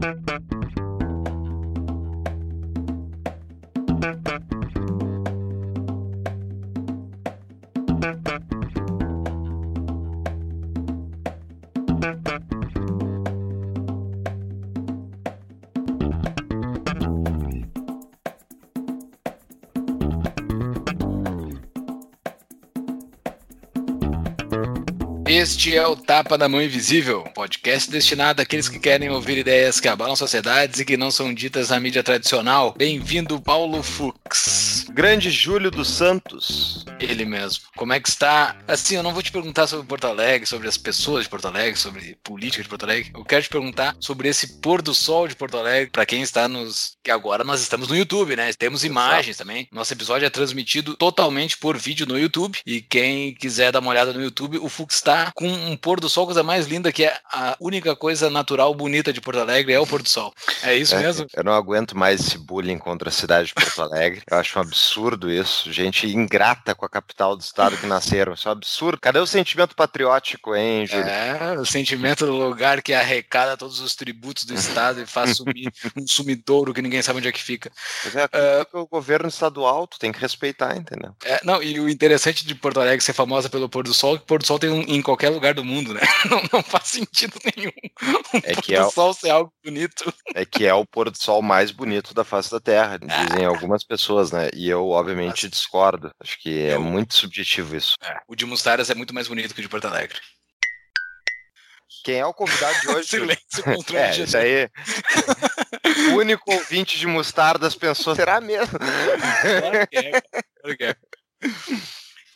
Thank you. Este é o Tapa da Mão Invisível, podcast destinado àqueles que querem ouvir ideias que abalam sociedades e que não são ditas na mídia tradicional. Bem-vindo, Paulo Grande Júlio dos Santos. Ele mesmo. Como é que está? Assim, eu não vou te perguntar sobre Porto Alegre, sobre as pessoas de Porto Alegre, sobre política de Porto Alegre. Eu quero te perguntar sobre esse pôr do sol de Porto Alegre, para quem está nos. que agora nós estamos no YouTube, né? Temos imagens também. Nosso episódio é transmitido totalmente por vídeo no YouTube. E quem quiser dar uma olhada no YouTube, o Fux está com um pôr do sol, coisa mais linda, que é a única coisa natural bonita de Porto Alegre, é o pôr do sol. É isso é, mesmo? Eu não aguento mais esse bullying contra a cidade de Porto Alegre. Eu acho um absurdo isso. Gente ingrata com a capital do estado que nasceram. Isso é um absurdo. Cadê o sentimento patriótico, hein, Júlio? É, o sentimento do lugar que arrecada todos os tributos do estado e faz sumir um sumidouro que ninguém sabe onde é que fica. Pois é, uh, o governo estadual, tu tem que respeitar, entendeu? É, não, e o interessante de Porto Alegre ser famosa pelo pôr do sol, é que o pôr do sol tem um, em qualquer lugar do mundo, né? Não, não faz sentido nenhum. O é que pôr é do sol ser algo bonito. É que é o pôr do sol mais bonito da face da Terra, dizem algumas pessoas, né? E eu, obviamente, discordo. Acho que é eu... muito subjetivo isso. É. O de Mustaras é muito mais bonito que o de Porto Alegre. Quem é o convidado de hoje? Silêncio contra é, isso aí. o único ouvinte de mostardas pensou, será mesmo? Claro que é. Claro que é.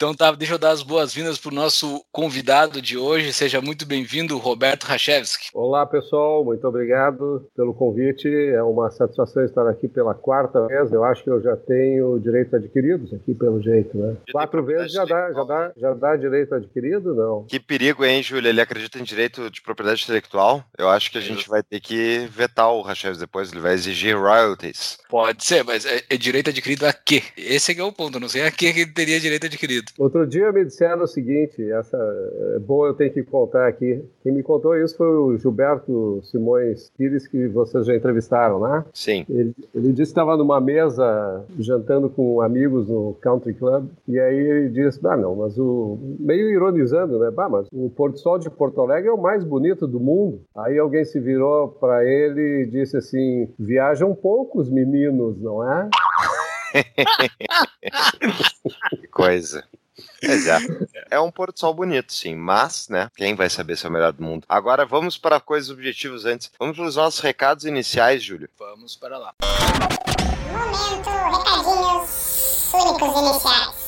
Então tá, deixa eu dar as boas-vindas para o nosso convidado de hoje. Seja muito bem-vindo, Roberto Rachevski. Olá, pessoal. Muito obrigado pelo convite. É uma satisfação estar aqui pela quarta vez. Eu acho que eu já tenho direitos adquiridos aqui, pelo jeito, né? Quatro vezes já dá, já, dá, já dá direito adquirido, não? Que perigo, hein, Júlio? Ele acredita em direito de propriedade intelectual? Eu acho que a gente vai ter que vetar o Rachevski depois. Ele vai exigir royalties. Pode ser, mas é, é direito adquirido a quê? Esse é, é o ponto. Eu não sei a que ele teria direito adquirido. Outro dia me disseram o seguinte, essa é boa eu tenho que contar aqui. Quem me contou isso foi o Gilberto Simões Pires, que vocês já entrevistaram, né? Sim. Ele, ele disse que estava numa mesa jantando com amigos no Country Club, e aí ele disse, ah não, mas o... meio ironizando, né? Bah, mas o Porto Sol de Porto Alegre é o mais bonito do mundo. Aí alguém se virou para ele e disse assim, viajam poucos meninos, não é? que coisa. Exato. É um pôr do sol bonito, sim, mas, né, quem vai saber se é o melhor do mundo? Agora vamos para coisas objetivas antes. Vamos para os nossos recados iniciais, Júlio. Vamos para lá. Momento, recadinhos únicos iniciais.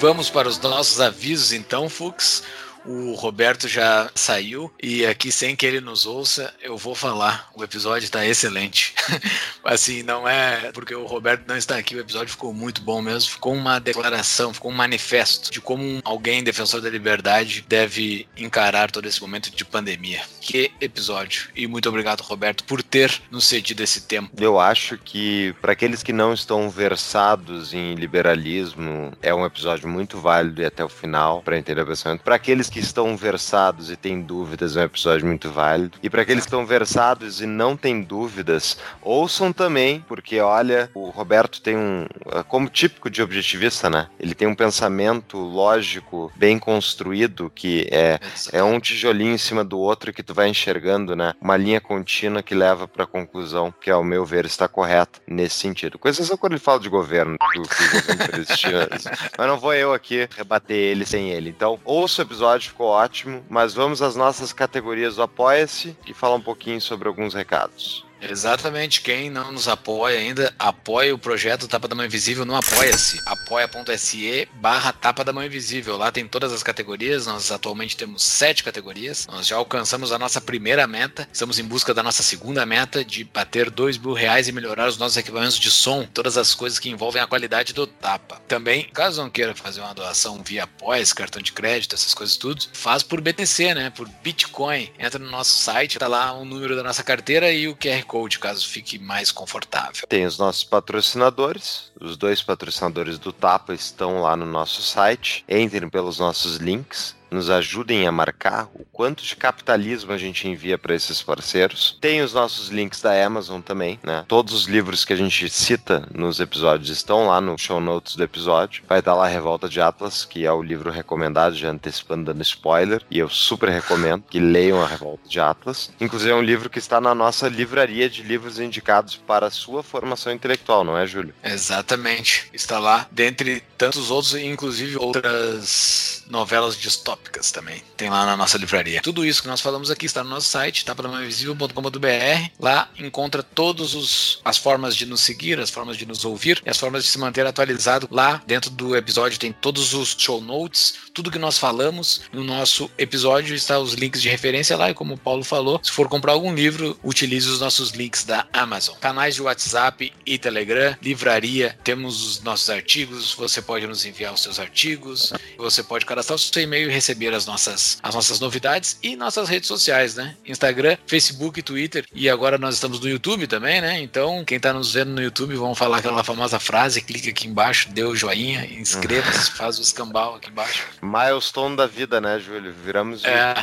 Vamos para os nossos avisos então, Fux. O Roberto já saiu e aqui, sem que ele nos ouça, eu vou falar. O episódio está excelente. assim, não é porque o Roberto não está aqui, o episódio ficou muito bom mesmo. Ficou uma declaração, ficou um manifesto de como alguém defensor da liberdade deve encarar todo esse momento de pandemia. Que episódio! E muito obrigado, Roberto, por ter nos cedido esse tempo. Eu acho que, para aqueles que não estão versados em liberalismo, é um episódio muito válido e até o final para entender o pensamento. Para aqueles que estão versados e têm dúvidas, é um episódio muito válido. E para aqueles que estão versados e não têm dúvidas, ouçam também, porque olha, o Roberto tem um. Como típico de objetivista, né? Ele tem um pensamento lógico bem construído que é, é um tijolinho em cima do outro que tu vai enxergando, né? Uma linha contínua que leva para a conclusão que, ao meu ver, está correta nesse sentido. Com exceção quando ele fala de governo, que o, que o governo Mas não vou eu aqui rebater ele sem ele. Então, ouça o episódio episódio ficou ótimo, mas vamos às nossas categorias do Apoia-se e falar um pouquinho sobre alguns recados. Exatamente. Quem não nos apoia ainda, apoia o projeto Tapa da Mão Invisível no Apoia-se. apoia.se barra Tapa da Mão Invisível. Lá tem todas as categorias. Nós atualmente temos sete categorias. Nós já alcançamos a nossa primeira meta. Estamos em busca da nossa segunda meta de bater dois mil reais e melhorar os nossos equipamentos de som. Todas as coisas que envolvem a qualidade do Tapa. Também, caso não queira fazer uma doação via apoia cartão de crédito, essas coisas tudo, faz por BTC, né? Por Bitcoin. Entra no nosso site, tá lá o número da nossa carteira e o QR Code, caso fique mais confortável. Tem os nossos patrocinadores. Os dois patrocinadores do Tapa estão lá no nosso site. Entrem pelos nossos links nos ajudem a marcar o quanto de capitalismo a gente envia para esses parceiros. Tem os nossos links da Amazon também, né? Todos os livros que a gente cita nos episódios estão lá no show notes do episódio. Vai estar lá Revolta de Atlas, que é o livro recomendado, já antecipando dando spoiler, e eu super recomendo que leiam a Revolta de Atlas. Inclusive é um livro que está na nossa livraria de livros indicados para a sua formação intelectual, não é, Júlio? Exatamente. Está lá, dentre tantos outros, inclusive outras novelas distópicas também. Tem lá na nossa livraria. Tudo isso que nós falamos aqui está no nosso site, tapadamainvisível.com.br. Lá encontra todas as formas de nos seguir, as formas de nos ouvir e as formas de se manter atualizado. Lá dentro do episódio tem todos os show notes, tudo que nós falamos no nosso episódio está os links de referência lá. E como o Paulo falou, se for comprar algum livro, utilize os nossos links da Amazon. Canais de WhatsApp e Telegram, livraria, temos os nossos artigos. Você pode nos enviar os seus artigos, você pode cadastrar o seu e-mail e receber receber as nossas, as nossas novidades e nossas redes sociais, né? Instagram, Facebook, Twitter e agora nós estamos no YouTube também, né? Então, quem está nos vendo no YouTube, vamos falar aquela famosa frase, clica aqui embaixo, dê o joinha, inscreva-se, faz o escambau aqui embaixo. Milestone da vida, né, Júlio? Viramos É,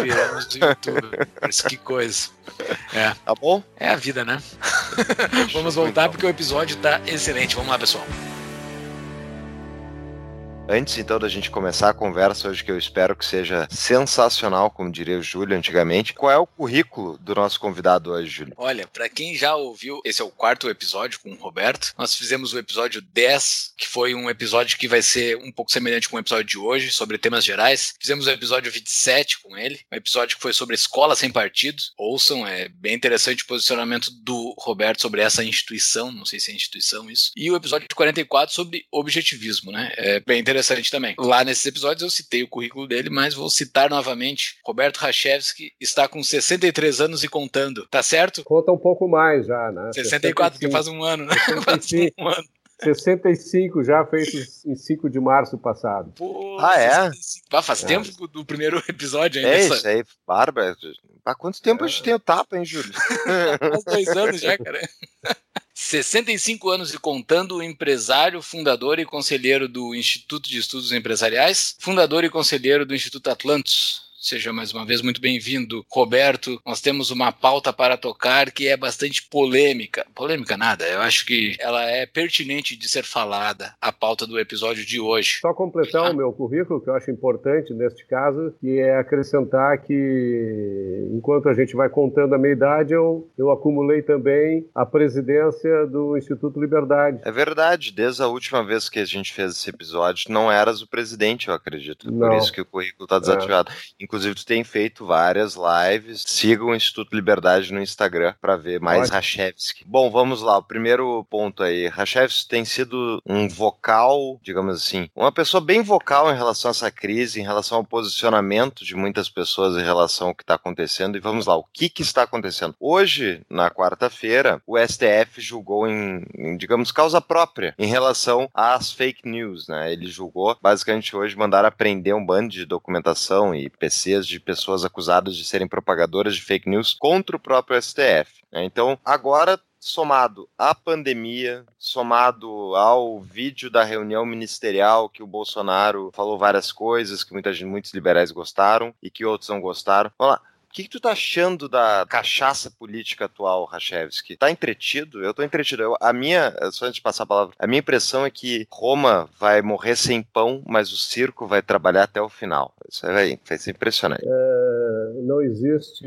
viramos YouTube. que coisa. É. Tá bom? É a vida, né? vamos voltar porque o episódio tá excelente. Vamos lá, pessoal. Antes então da gente começar a conversa hoje, que eu espero que seja sensacional, como diria o Júlio antigamente, qual é o currículo do nosso convidado hoje, Júlio? Olha, para quem já ouviu, esse é o quarto episódio com o Roberto. Nós fizemos o episódio 10, que foi um episódio que vai ser um pouco semelhante com o episódio de hoje, sobre temas gerais. Fizemos o episódio 27 com ele, um episódio que foi sobre escola sem partido. Ouçam, é bem interessante o posicionamento do Roberto sobre essa instituição, não sei se é instituição isso. E o episódio 44 sobre objetivismo, né? É bem interessante interessante também. Lá nesses episódios eu citei o currículo dele, mas vou citar novamente. Roberto Rachevski está com 63 anos e contando, tá certo? Conta um pouco mais já, né? 64, 65. porque faz um ano, né? 65. faz um ano. 65 já feitos em 5 de março passado. Pô, ah, é? Ah, faz é. tempo do primeiro episódio ainda. É isso aí, Bárbara. Há quanto tempo é. a gente tem o tapa, hein, Júlio? Faz dois anos já, cara. 65 anos e contando, empresário, fundador e conselheiro do Instituto de Estudos Empresariais, fundador e conselheiro do Instituto Atlantis, Seja mais uma vez muito bem-vindo, Roberto. Nós temos uma pauta para tocar que é bastante polêmica. Polêmica nada, eu acho que ela é pertinente de ser falada, a pauta do episódio de hoje. Só completar ah. o meu currículo, que eu acho importante neste caso, que é acrescentar que enquanto a gente vai contando a minha idade, eu, eu acumulei também a presidência do Instituto Liberdade. É verdade, desde a última vez que a gente fez esse episódio, não eras o presidente, eu acredito. Não. Por isso que o currículo está desativado. É. Inclusive, tu tem feito várias lives. Sigam o Instituto Liberdade no Instagram para ver mais Rachevski. Bom, vamos lá. O primeiro ponto aí. Rachevski tem sido um vocal, digamos assim, uma pessoa bem vocal em relação a essa crise, em relação ao posicionamento de muitas pessoas em relação ao que está acontecendo. E vamos lá, o que, que está acontecendo? Hoje, na quarta-feira, o STF julgou em, em, digamos, causa própria em relação às fake news, né? Ele julgou, basicamente hoje, mandaram aprender um bando de documentação e PC de pessoas acusadas de serem propagadoras de fake news contra o próprio STF. Né? Então, agora somado à pandemia, somado ao vídeo da reunião ministerial que o Bolsonaro falou várias coisas que muita gente, muitos liberais gostaram e que outros não gostaram. Vamos lá. O que, que, tu tá achando da cachaça política atual, Rachevski? Tá entretido? Eu tô entretido. Eu, a minha, só antes de passar a palavra, a minha impressão é que Roma vai morrer sem pão, mas o circo vai trabalhar até o final. Isso vai, vai ser impressionante. É, não existe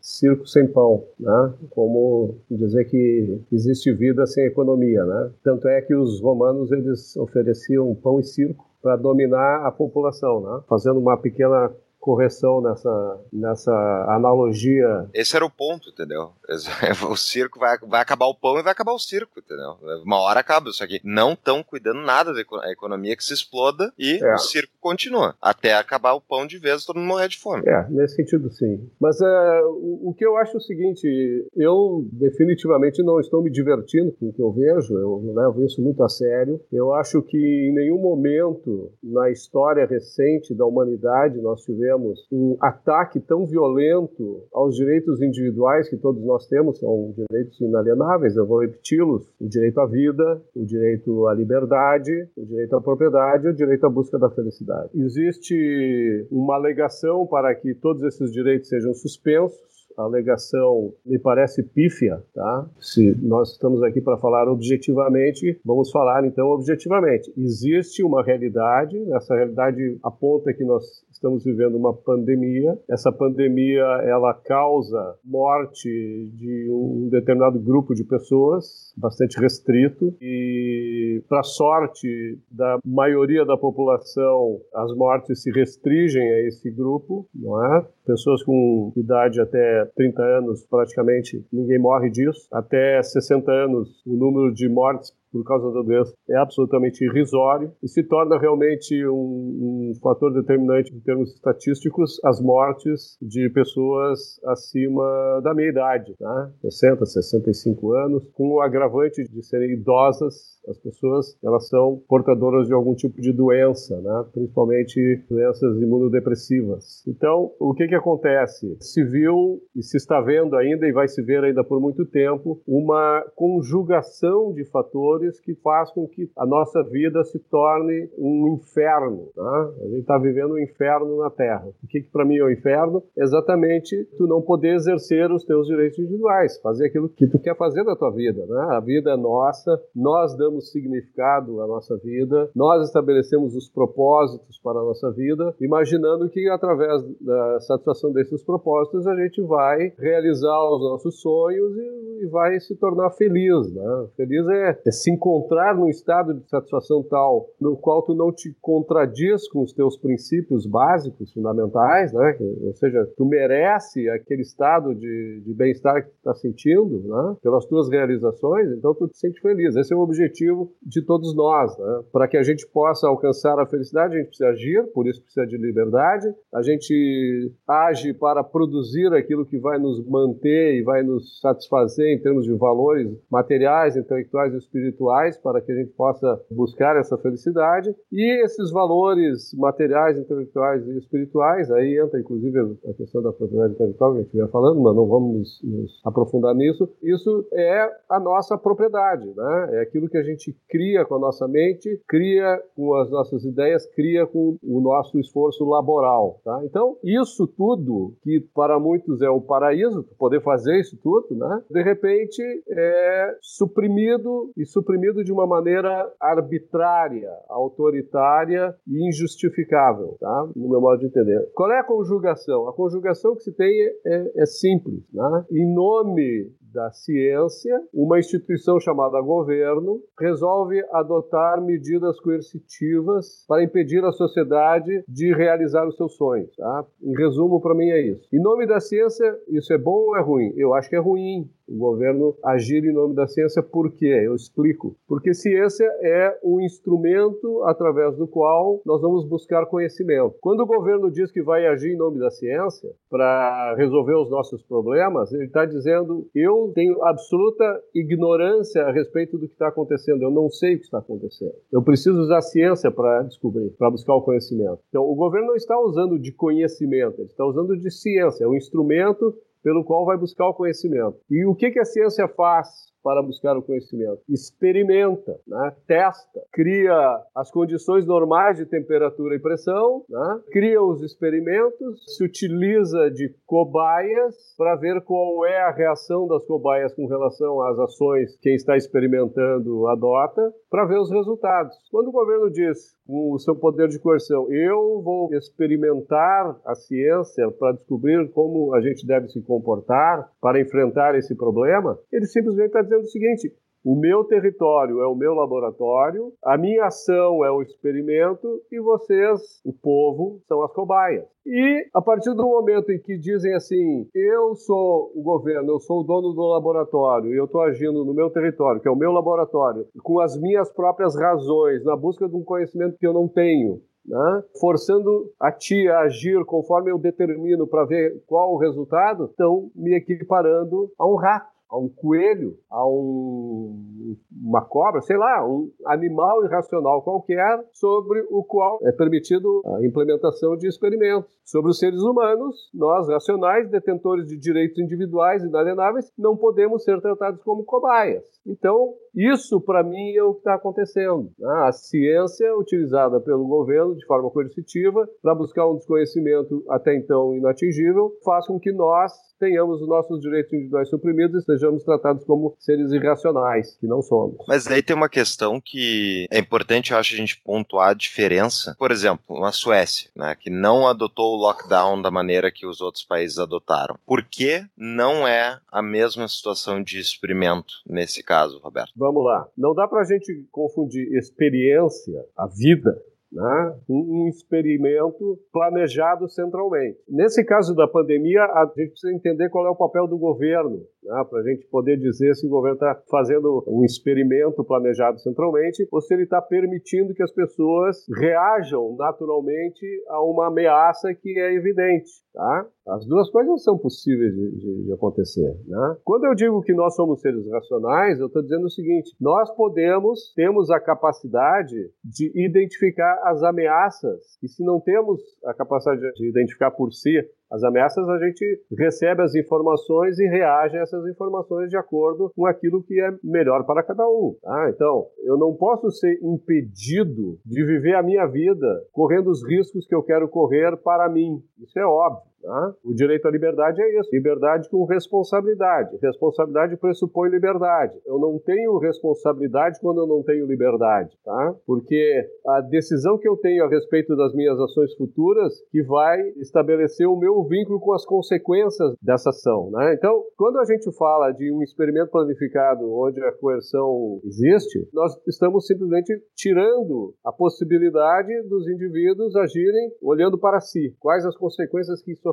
circo sem pão, né? Como dizer que existe vida sem economia, né? Tanto é que os romanos eles ofereciam pão e circo para dominar a população, né? Fazendo uma pequena correção nessa, nessa analogia. Esse era o ponto, entendeu? O circo vai, vai acabar o pão e vai acabar o circo, entendeu? Uma hora acaba, só que não estão cuidando nada da economia que se exploda e é. o circo continua. Até acabar o pão de vez todo mundo morrer de fome. É, nesse sentido sim. Mas é, o, o, que eu acho é o seguinte, eu definitivamente não estou me divertindo com o que eu vejo, eu levo isso muito a sério. Eu acho que em nenhum momento na história recente da humanidade nós tivemos tivemos um ataque tão violento aos direitos individuais que todos nós temos, são direitos inalienáveis, eu vou repeti-los: o direito à vida, o direito à liberdade, o direito à propriedade o direito à busca da felicidade. Existe uma alegação para que todos esses direitos sejam suspensos a alegação me parece pífia, tá? Se nós estamos aqui para falar objetivamente, vamos falar então objetivamente. Existe uma realidade, essa realidade aponta que nós estamos vivendo uma pandemia. Essa pandemia ela causa morte de um determinado grupo de pessoas, bastante restrito, e para sorte da maioria da população, as mortes se restringem a esse grupo, não é? Pessoas com idade até 30 anos, praticamente ninguém morre disso. Até 60 anos, o número de mortes por causa da doença é absolutamente irrisório e se torna realmente um, um, fator determinante em termos estatísticos as mortes de pessoas acima da meia idade, né? 60, 65 anos, com o agravante de serem idosas as pessoas elas são portadoras de algum tipo de doença, né? principalmente doenças imunodepressivas. Então, o que, que acontece? Se viu e se está vendo ainda e vai se ver ainda por muito tempo uma conjugação de fatores que faz com que a nossa vida se torne um inferno. Né? A gente está vivendo um inferno na Terra. O que, que para mim é o um inferno? Exatamente tu não poder exercer os teus direitos individuais, fazer aquilo que tu quer fazer da tua vida. Né? A vida é nossa, nós damos damos significado à nossa vida, nós estabelecemos os propósitos para a nossa vida, imaginando que através da satisfação desses propósitos a gente vai realizar os nossos sonhos e, e vai se tornar feliz. Né? Feliz é, é se encontrar num estado de satisfação tal no qual tu não te contradiz com os teus princípios básicos, fundamentais, né? ou seja, tu merece aquele estado de, de bem-estar que tu está sentindo né? pelas tuas realizações, então tu te sente feliz. Esse é o objetivo de todos nós. Né? Para que a gente possa alcançar a felicidade, a gente precisa agir, por isso precisa de liberdade. A gente age para produzir aquilo que vai nos manter e vai nos satisfazer em termos de valores materiais, intelectuais e espirituais, para que a gente possa buscar essa felicidade. E esses valores materiais, intelectuais e espirituais, aí entra inclusive a questão da propriedade intelectual que a gente vinha falando, mas não vamos nos aprofundar nisso. Isso é a nossa propriedade, né? é aquilo que a gente gente cria com a nossa mente, cria com as nossas ideias, cria com o nosso esforço laboral. Tá? Então, isso tudo, que para muitos é o paraíso, poder fazer isso tudo, né? de repente é suprimido e suprimido de uma maneira arbitrária, autoritária e injustificável, tá? no meu modo de entender. Qual é a conjugação? A conjugação que se tem é, é simples. Né? Em nome da ciência, uma instituição chamada governo resolve adotar medidas coercitivas para impedir a sociedade de realizar os seus sonhos. Tá? Em resumo, para mim é isso. Em nome da ciência, isso é bom ou é ruim? Eu acho que é ruim o governo agir em nome da ciência. Por quê? Eu explico. Porque ciência é o instrumento através do qual nós vamos buscar conhecimento. Quando o governo diz que vai agir em nome da ciência para resolver os nossos problemas, ele está dizendo: eu tenho absoluta ignorância a respeito do que está acontecendo. Eu não sei o que está acontecendo. Eu preciso usar ciência para descobrir, para buscar o conhecimento. Então, o governo não está usando de conhecimento, ele está usando de ciência. É um instrumento pelo qual vai buscar o conhecimento. E o que, que a ciência faz para buscar o conhecimento. Experimenta, né? testa, cria as condições normais de temperatura e pressão, né? cria os experimentos, se utiliza de cobaias para ver qual é a reação das cobaias com relação às ações que quem está experimentando adota, para ver os resultados. Quando o governo diz, com o seu poder de coerção, eu vou experimentar a ciência para descobrir como a gente deve se comportar para enfrentar esse problema, ele simplesmente está dizendo o seguinte: o meu território é o meu laboratório, a minha ação é o experimento e vocês, o povo, são as cobaias. E a partir do momento em que dizem assim, eu sou o governo, eu sou o dono do laboratório e eu estou agindo no meu território, que é o meu laboratório, com as minhas próprias razões, na busca de um conhecimento que eu não tenho, né? forçando a ti a agir conforme eu determino para ver qual o resultado, estão me equiparando a um rato a um coelho, a um, uma cobra, sei lá, um animal irracional qualquer sobre o qual é permitido a implementação de experimentos. Sobre os seres humanos, nós, racionais, detentores de direitos individuais inalienáveis, não podemos ser tratados como cobaias. Então, isso, para mim, é o que está acontecendo. Né? A ciência utilizada pelo governo de forma coercitiva para buscar um desconhecimento até então inatingível faz com que nós tenhamos os nossos direitos individuais suprimidos e sejamos tratados como seres irracionais, que não somos. Mas aí tem uma questão que é importante, eu acho, a gente pontuar a diferença. Por exemplo, a Suécia, né, que não adotou o lockdown da maneira que os outros países adotaram. Por que não é a mesma situação de experimento nesse caso, Roberto? Vamos lá. Não dá para a gente confundir experiência, a vida, né? um experimento planejado centralmente. Nesse caso da pandemia, a gente precisa entender qual é o papel do governo, né? para a gente poder dizer se o governo está fazendo um experimento planejado centralmente ou se ele está permitindo que as pessoas reajam naturalmente a uma ameaça que é evidente. Tá? As duas coisas são possíveis de, de, de acontecer. Né? Quando eu digo que nós somos seres racionais, eu estou dizendo o seguinte: nós podemos, temos a capacidade de identificar as ameaças, e se não temos a capacidade de identificar por si as ameaças, a gente recebe as informações e reage a essas informações de acordo com aquilo que é melhor para cada um. Tá? Então, eu não posso ser impedido de viver a minha vida correndo os riscos que eu quero correr para mim. Isso é óbvio. Tá? O direito à liberdade é isso: liberdade com responsabilidade. Responsabilidade pressupõe liberdade. Eu não tenho responsabilidade quando eu não tenho liberdade, tá? Porque a decisão que eu tenho a respeito das minhas ações futuras que vai estabelecer o meu vínculo com as consequências dessa ação, né? Então, quando a gente fala de um experimento planificado onde a coerção existe, nós estamos simplesmente tirando a possibilidade dos indivíduos agirem olhando para si. Quais as consequências que isso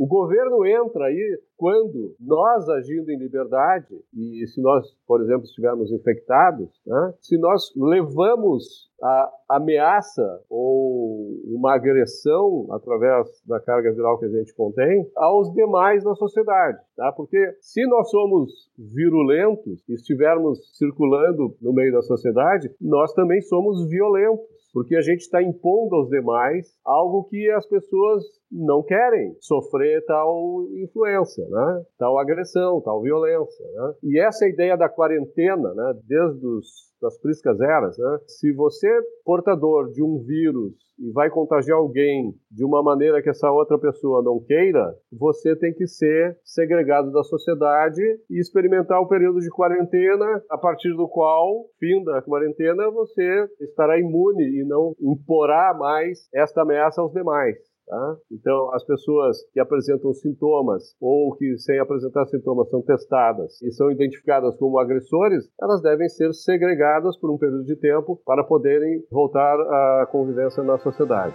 O governo entra aí quando nós, agindo em liberdade, e se nós, por exemplo, estivermos infectados, né, se nós levamos a ameaça ou uma agressão através da carga viral que a gente contém aos demais na sociedade, tá? Porque se nós somos virulentos e estivermos circulando no meio da sociedade, nós também somos violentos porque a gente está impondo aos demais algo que as pessoas não querem sofrer tal influência, né? tal agressão, tal violência. Né? E essa ideia da quarentena, né? desde os, das priscas eras, né? se você é portador de um vírus e vai contagiar alguém de uma maneira que essa outra pessoa não queira, você tem que ser segregado da sociedade e experimentar o período de quarentena, a partir do qual, fim da quarentena, você estará imune e não imporá mais esta ameaça aos demais. Tá? Então, as pessoas que apresentam sintomas ou que, sem apresentar sintomas, são testadas e são identificadas como agressores, elas devem ser segregadas por um período de tempo para poderem voltar à convivência na sociedade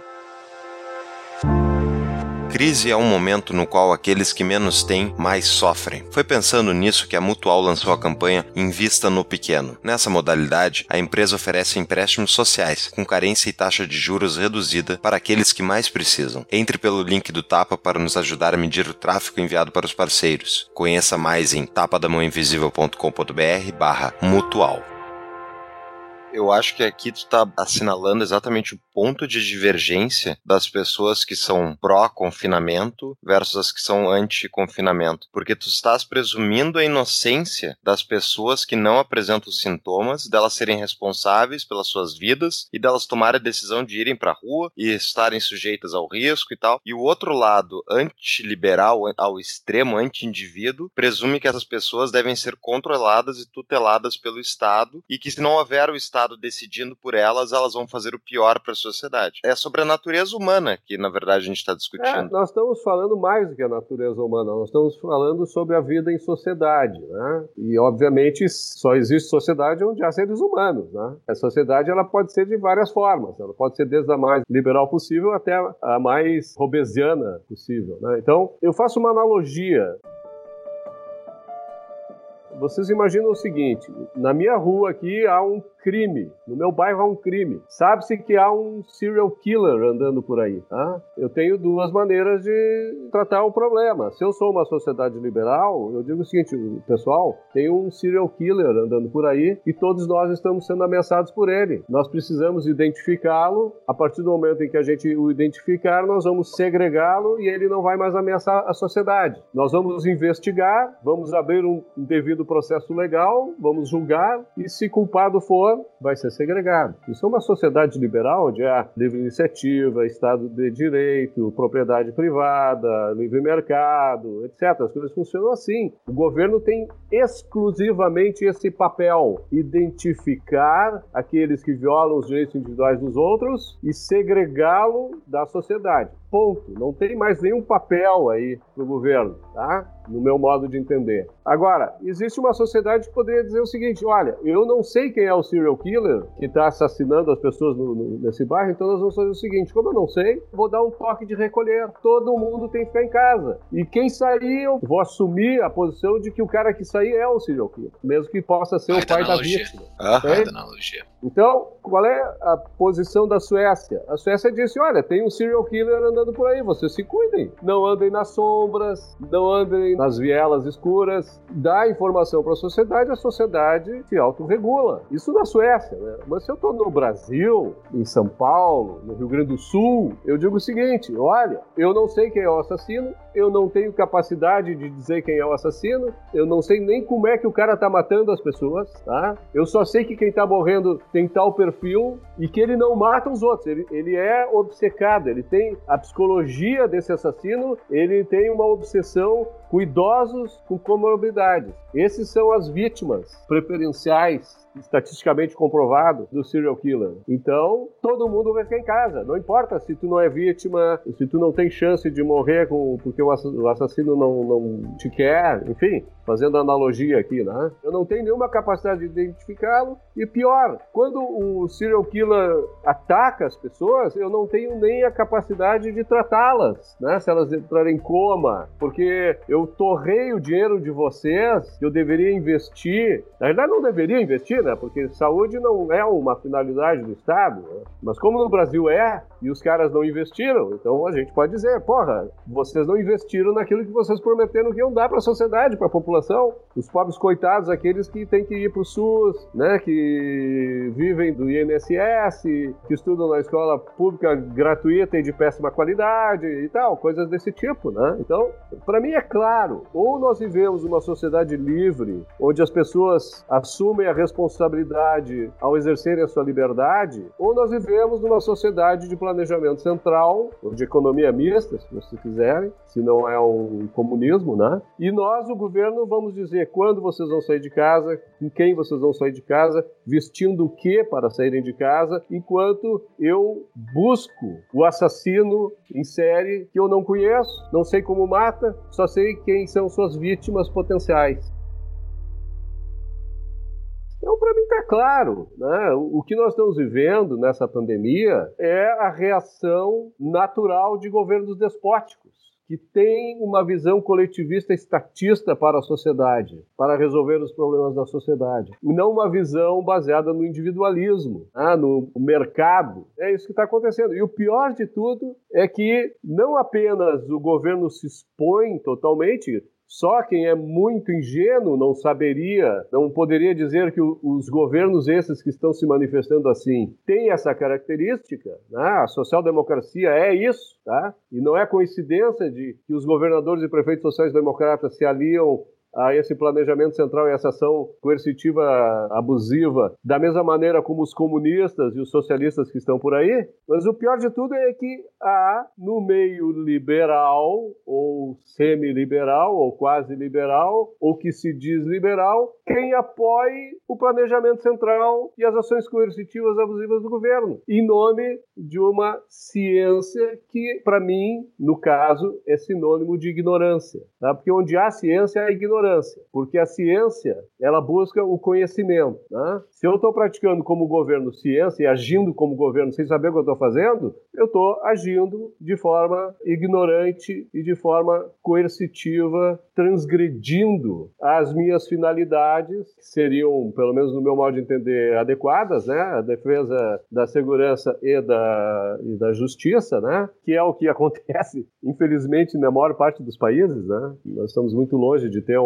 crise é um momento no qual aqueles que menos têm mais sofrem. Foi pensando nisso que a Mutual lançou a campanha Invista no Pequeno. Nessa modalidade, a empresa oferece empréstimos sociais, com carência e taxa de juros reduzida para aqueles que mais precisam. Entre pelo link do Tapa para nos ajudar a medir o tráfego enviado para os parceiros. Conheça mais em tapadamãoinvisível.com.br barra mutual eu acho que aqui tu está assinalando exatamente o ponto de divergência das pessoas que são pró-confinamento versus as que são anti-confinamento. Porque tu estás presumindo a inocência das pessoas que não apresentam sintomas, delas serem responsáveis pelas suas vidas e delas tomarem a decisão de irem para a rua e estarem sujeitas ao risco e tal. E o outro lado, antiliberal, ao extremo, anti-indivíduo, presume que essas pessoas devem ser controladas e tuteladas pelo Estado e que se não houver o Estado Estado decidindo por elas, elas vão fazer o pior para a sociedade. É sobre a natureza humana que, na verdade, a gente está discutindo. É, nós estamos falando mais do que a natureza humana, nós estamos falando sobre a vida em sociedade. Né? E, obviamente, só existe sociedade onde há seres humanos. Né? A sociedade ela pode ser de várias formas. Ela pode ser desde a mais liberal possível até a mais robesiana possível. Né? Então, eu faço uma analogia vocês imaginam o seguinte: na minha rua aqui há um crime. No meu bairro há um crime. Sabe-se que há um serial killer andando por aí. Tá? Eu tenho duas maneiras de tratar o problema. Se eu sou uma sociedade liberal, eu digo o seguinte, pessoal, tem um serial killer andando por aí e todos nós estamos sendo ameaçados por ele. Nós precisamos identificá-lo. A partir do momento em que a gente o identificar, nós vamos segregá-lo e ele não vai mais ameaçar a sociedade. Nós vamos investigar, vamos abrir um devido processo legal, vamos julgar e se culpado for, vai ser segregado. Isso é uma sociedade liberal onde há livre iniciativa, Estado de Direito, propriedade privada, livre mercado, etc. As coisas funcionam assim. O governo tem exclusivamente esse papel: identificar aqueles que violam os direitos individuais dos outros e segregá-lo da sociedade. Ponto. Não tem mais nenhum papel aí para o governo, tá? No meu modo de entender. Agora, existe uma sociedade que poderia dizer o seguinte: olha, eu não sei quem é o serial killer que está assassinando as pessoas no, no, nesse bairro, então nós vamos fazer o seguinte: como eu não sei, vou dar um toque de recolher. Todo mundo tem que ficar em casa. E quem sair, eu vou assumir a posição de que o cara que sair é o serial killer, mesmo que possa ser o pai da vítima. Ah, analogia. Então, qual é a posição da Suécia? A Suécia disse: olha, tem um serial killer andando por aí, vocês se cuidem. Não andem nas sombras, não andem nas vielas escuras. Dá informação para a sociedade, a sociedade se autorregula. Isso na Suécia, né? Mas se eu estou no Brasil, em São Paulo, no Rio Grande do Sul, eu digo o seguinte: olha, eu não sei quem é o assassino, eu não tenho capacidade de dizer quem é o assassino, eu não sei nem como é que o cara está matando as pessoas, tá? Eu só sei que quem está morrendo tem tal perfil e que ele não mata os outros. Ele, ele é obcecado, ele tem a psicologia desse assassino, ele tem uma obsessão com idosos com comorbidades. Esses são as vítimas preferenciais estatisticamente comprovado do serial killer. Então, todo mundo vai ficar em casa. Não importa se tu não é vítima, se tu não tem chance de morrer com, porque o assassino não, não te quer, enfim, fazendo analogia aqui, né? Eu não tenho nenhuma capacidade de identificá-lo. E pior, quando o serial killer ataca as pessoas, eu não tenho nem a capacidade de tratá-las, né? Se elas entrarem em coma, porque eu torrei o dinheiro de vocês, eu deveria investir. Na verdade, não deveria investir, né? Porque saúde não é uma finalidade do Estado, né? Mas como no Brasil é, e os caras não investiram, então a gente pode dizer, porra, vocês não investiram naquilo que vocês prometeram que iam dar para a sociedade, para a população, os pobres coitados, aqueles que têm que ir para o SUS, né? Que vivem do INSS, que estudam na escola pública gratuita e de péssima qualidade e tal, coisas desse tipo, né? Então, para mim é claro, ou nós vivemos uma sociedade livre, onde as pessoas assumem a responsabilidade responsabilidade ao exercerem a sua liberdade, ou nós vivemos numa sociedade de planejamento central, ou de economia mista, se vocês quiserem, se não é um comunismo, né? E nós, o governo, vamos dizer quando vocês vão sair de casa, com quem vocês vão sair de casa, vestindo o que para saírem de casa, enquanto eu busco o assassino em série que eu não conheço, não sei como mata, só sei quem são suas vítimas potenciais. Então, para mim, está claro. Né? O que nós estamos vivendo nessa pandemia é a reação natural de governos despóticos que têm uma visão coletivista estatista para a sociedade, para resolver os problemas da sociedade, e não uma visão baseada no individualismo, né, no mercado. É isso que está acontecendo. E o pior de tudo é que não apenas o governo se expõe totalmente, só quem é muito ingênuo não saberia, não poderia dizer que os governos esses que estão se manifestando assim têm essa característica. Né? A social-democracia é isso, tá? E não é coincidência de que os governadores e prefeitos sociais-democratas se aliam a esse planejamento central e essa ação coercitiva abusiva, da mesma maneira como os comunistas e os socialistas que estão por aí. Mas o pior de tudo é que há no meio liberal, ou semi-liberal, ou quase liberal, ou que se diz liberal, quem apoie o planejamento central e as ações coercitivas abusivas do governo, em nome de uma ciência que, para mim, no caso, é sinônimo de ignorância. Tá? Porque onde há ciência, há ignorância ignorância, porque a ciência ela busca o conhecimento. Né? Se eu estou praticando como governo ciência e agindo como governo sem saber o que eu estou fazendo, eu estou agindo de forma ignorante e de forma coercitiva, transgredindo as minhas finalidades, que seriam, pelo menos no meu modo de entender, adequadas, né? A defesa da segurança e da, e da justiça, né? Que é o que acontece, infelizmente, na maior parte dos países, né? Nós estamos muito longe de ter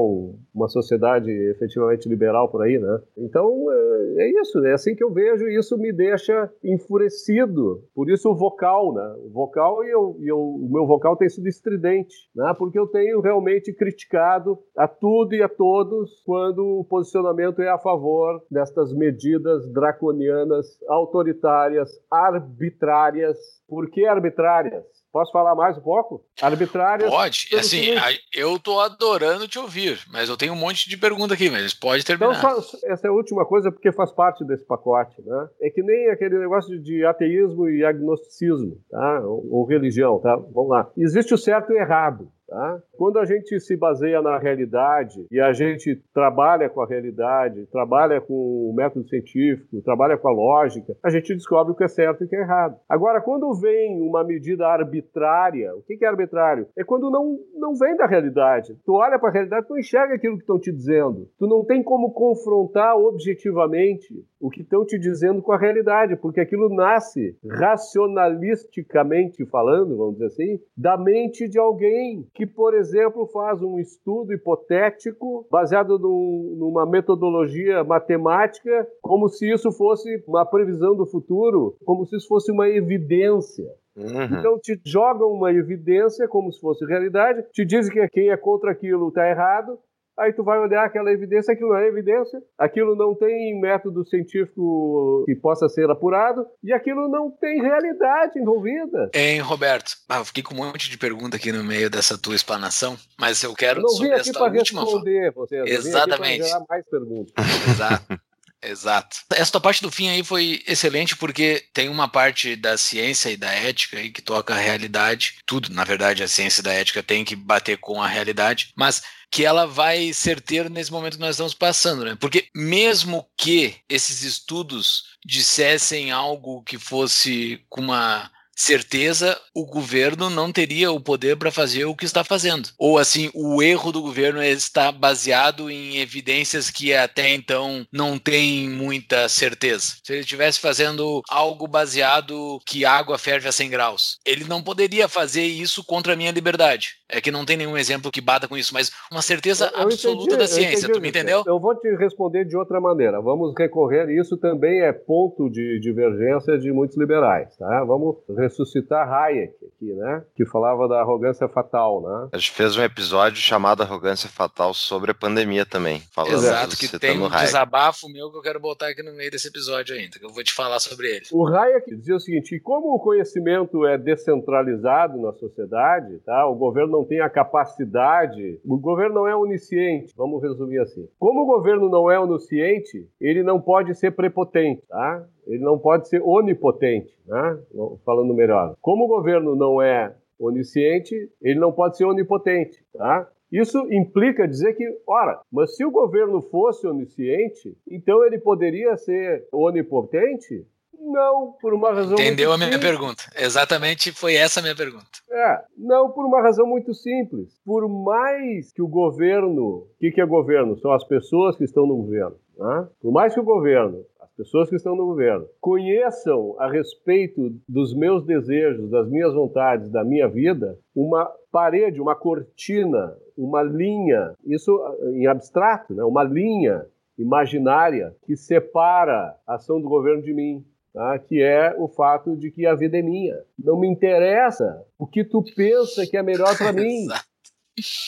uma sociedade efetivamente liberal por aí, né? Então, é, é isso, é assim que eu vejo e isso me deixa enfurecido. Por isso o vocal, né? O vocal e, eu, e eu, o meu vocal tem sido estridente, né? Porque eu tenho realmente criticado a tudo e a todos quando o posicionamento é a favor destas medidas draconianas, autoritárias, arbitrárias. Por que arbitrárias? Posso falar mais um pouco? Arbitrárias. Pode. Assim, eu tô adorando te ouvir, mas eu tenho um monte de pergunta aqui, mas pode terminar. Então, só, essa é a última coisa, porque faz parte desse pacote, né? É que nem aquele negócio de ateísmo e agnosticismo, tá? Ou, ou religião, tá? Vamos lá. Existe o certo e o errado. Tá? Quando a gente se baseia na realidade e a gente trabalha com a realidade, trabalha com o método científico, trabalha com a lógica, a gente descobre o que é certo e o que é errado. Agora, quando vem uma medida arbitrária, o que é arbitrário? É quando não, não vem da realidade. Tu olha para a realidade, tu enxerga aquilo que estão te dizendo. Tu não tem como confrontar objetivamente o que estão te dizendo com a realidade, porque aquilo nasce racionalisticamente falando, vamos dizer assim, da mente de alguém que, por exemplo, faz um estudo hipotético baseado num, numa metodologia matemática, como se isso fosse uma previsão do futuro, como se isso fosse uma evidência. Uhum. Então te jogam uma evidência como se fosse realidade, te dizem que quem é contra aquilo está errado, Aí tu vai olhar aquela evidência, aquilo não é evidência, aquilo não tem método científico que possa ser apurado e aquilo não tem realidade envolvida. Hein, Roberto? Ah, eu fiquei com um monte de pergunta aqui no meio dessa tua explanação, mas eu quero eu não vim aqui para responder vocês, Exatamente. Eu vim aqui mais perguntas. Exato. Exato. Essa tua parte do fim aí foi excelente porque tem uma parte da ciência e da ética aí que toca a realidade. Tudo, na verdade, a ciência e da ética tem que bater com a realidade, mas que ela vai ser ter nesse momento que nós estamos passando, né? Porque mesmo que esses estudos dissessem algo que fosse com uma certeza o governo não teria o poder para fazer o que está fazendo. Ou assim, o erro do governo está baseado em evidências que até então não tem muita certeza. Se ele estivesse fazendo algo baseado que água ferve a 100 graus, ele não poderia fazer isso contra a minha liberdade. É que não tem nenhum exemplo que bata com isso, mas uma certeza eu, absoluta entendi, da ciência. Tu me entendeu? Eu vou te responder de outra maneira. Vamos recorrer, isso também é ponto de divergência de muitos liberais. Tá? Vamos ressuscitar Hayek aqui, né? Que falava da arrogância fatal, né? A gente fez um episódio chamado Arrogância Fatal sobre a pandemia também. Falando Exato, que tem um Hayek. desabafo meu que eu quero botar aqui no meio desse episódio ainda, que eu vou te falar sobre ele. O Hayek dizia o seguinte: como o conhecimento é descentralizado na sociedade, tá? O governo não tem a capacidade, o governo não é onisciente, vamos resumir assim. Como o governo não é onisciente, ele não pode ser prepotente, tá? Ele não pode ser onipotente, né? Falando melhor. Como o governo não é onisciente, ele não pode ser onipotente, tá? Isso implica dizer que, ora, mas se o governo fosse onisciente, então ele poderia ser onipotente? Não, por uma razão. Entendeu a minha simples. pergunta? Exatamente foi essa a minha pergunta. É, não por uma razão muito simples. Por mais que o governo. O que, que é governo? São as pessoas que estão no governo. Né? Por mais que o governo, as pessoas que estão no governo, conheçam a respeito dos meus desejos, das minhas vontades, da minha vida, uma parede, uma cortina, uma linha, isso em abstrato, né? uma linha imaginária que separa a ação do governo de mim tá? que é o fato de que a vida é minha. Não me interessa o que tu pensa que é melhor para mim.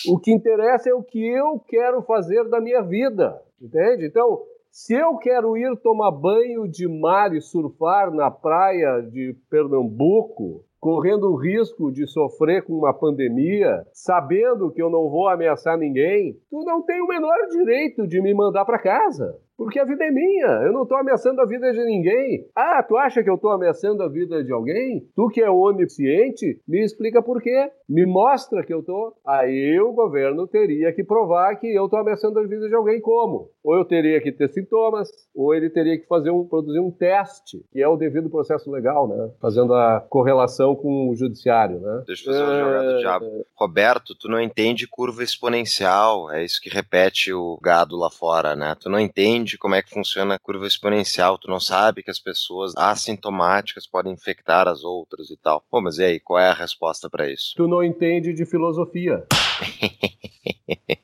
o que interessa é o que eu quero fazer da minha vida, entende? Então, se eu quero ir tomar banho de mar e surfar na praia de Pernambuco, correndo o risco de sofrer com uma pandemia, sabendo que eu não vou ameaçar ninguém, tu não tem o menor direito de me mandar para casa Porque a vida é minha, eu não estou ameaçando a vida de ninguém. Ah, tu acha que eu estou ameaçando a vida de alguém? Tu que é onisciente, me explica por quê. Me mostra que eu estou. Aí o governo teria que provar que eu estou ameaçando a vida de alguém como? Ou eu teria que ter sintomas, ou ele teria que fazer um, produzir um teste, que é o devido processo legal, né? Fazendo a correlação com o judiciário, né? Deixa eu fazer uma jogada de diabo. Roberto, tu não entende curva exponencial, é isso que repete o gado lá fora, né? Tu não entende como é que funciona a curva exponencial, tu não sabe que as pessoas assintomáticas podem infectar as outras e tal. Pô, mas e aí, qual é a resposta para isso? Tu não entende de filosofia.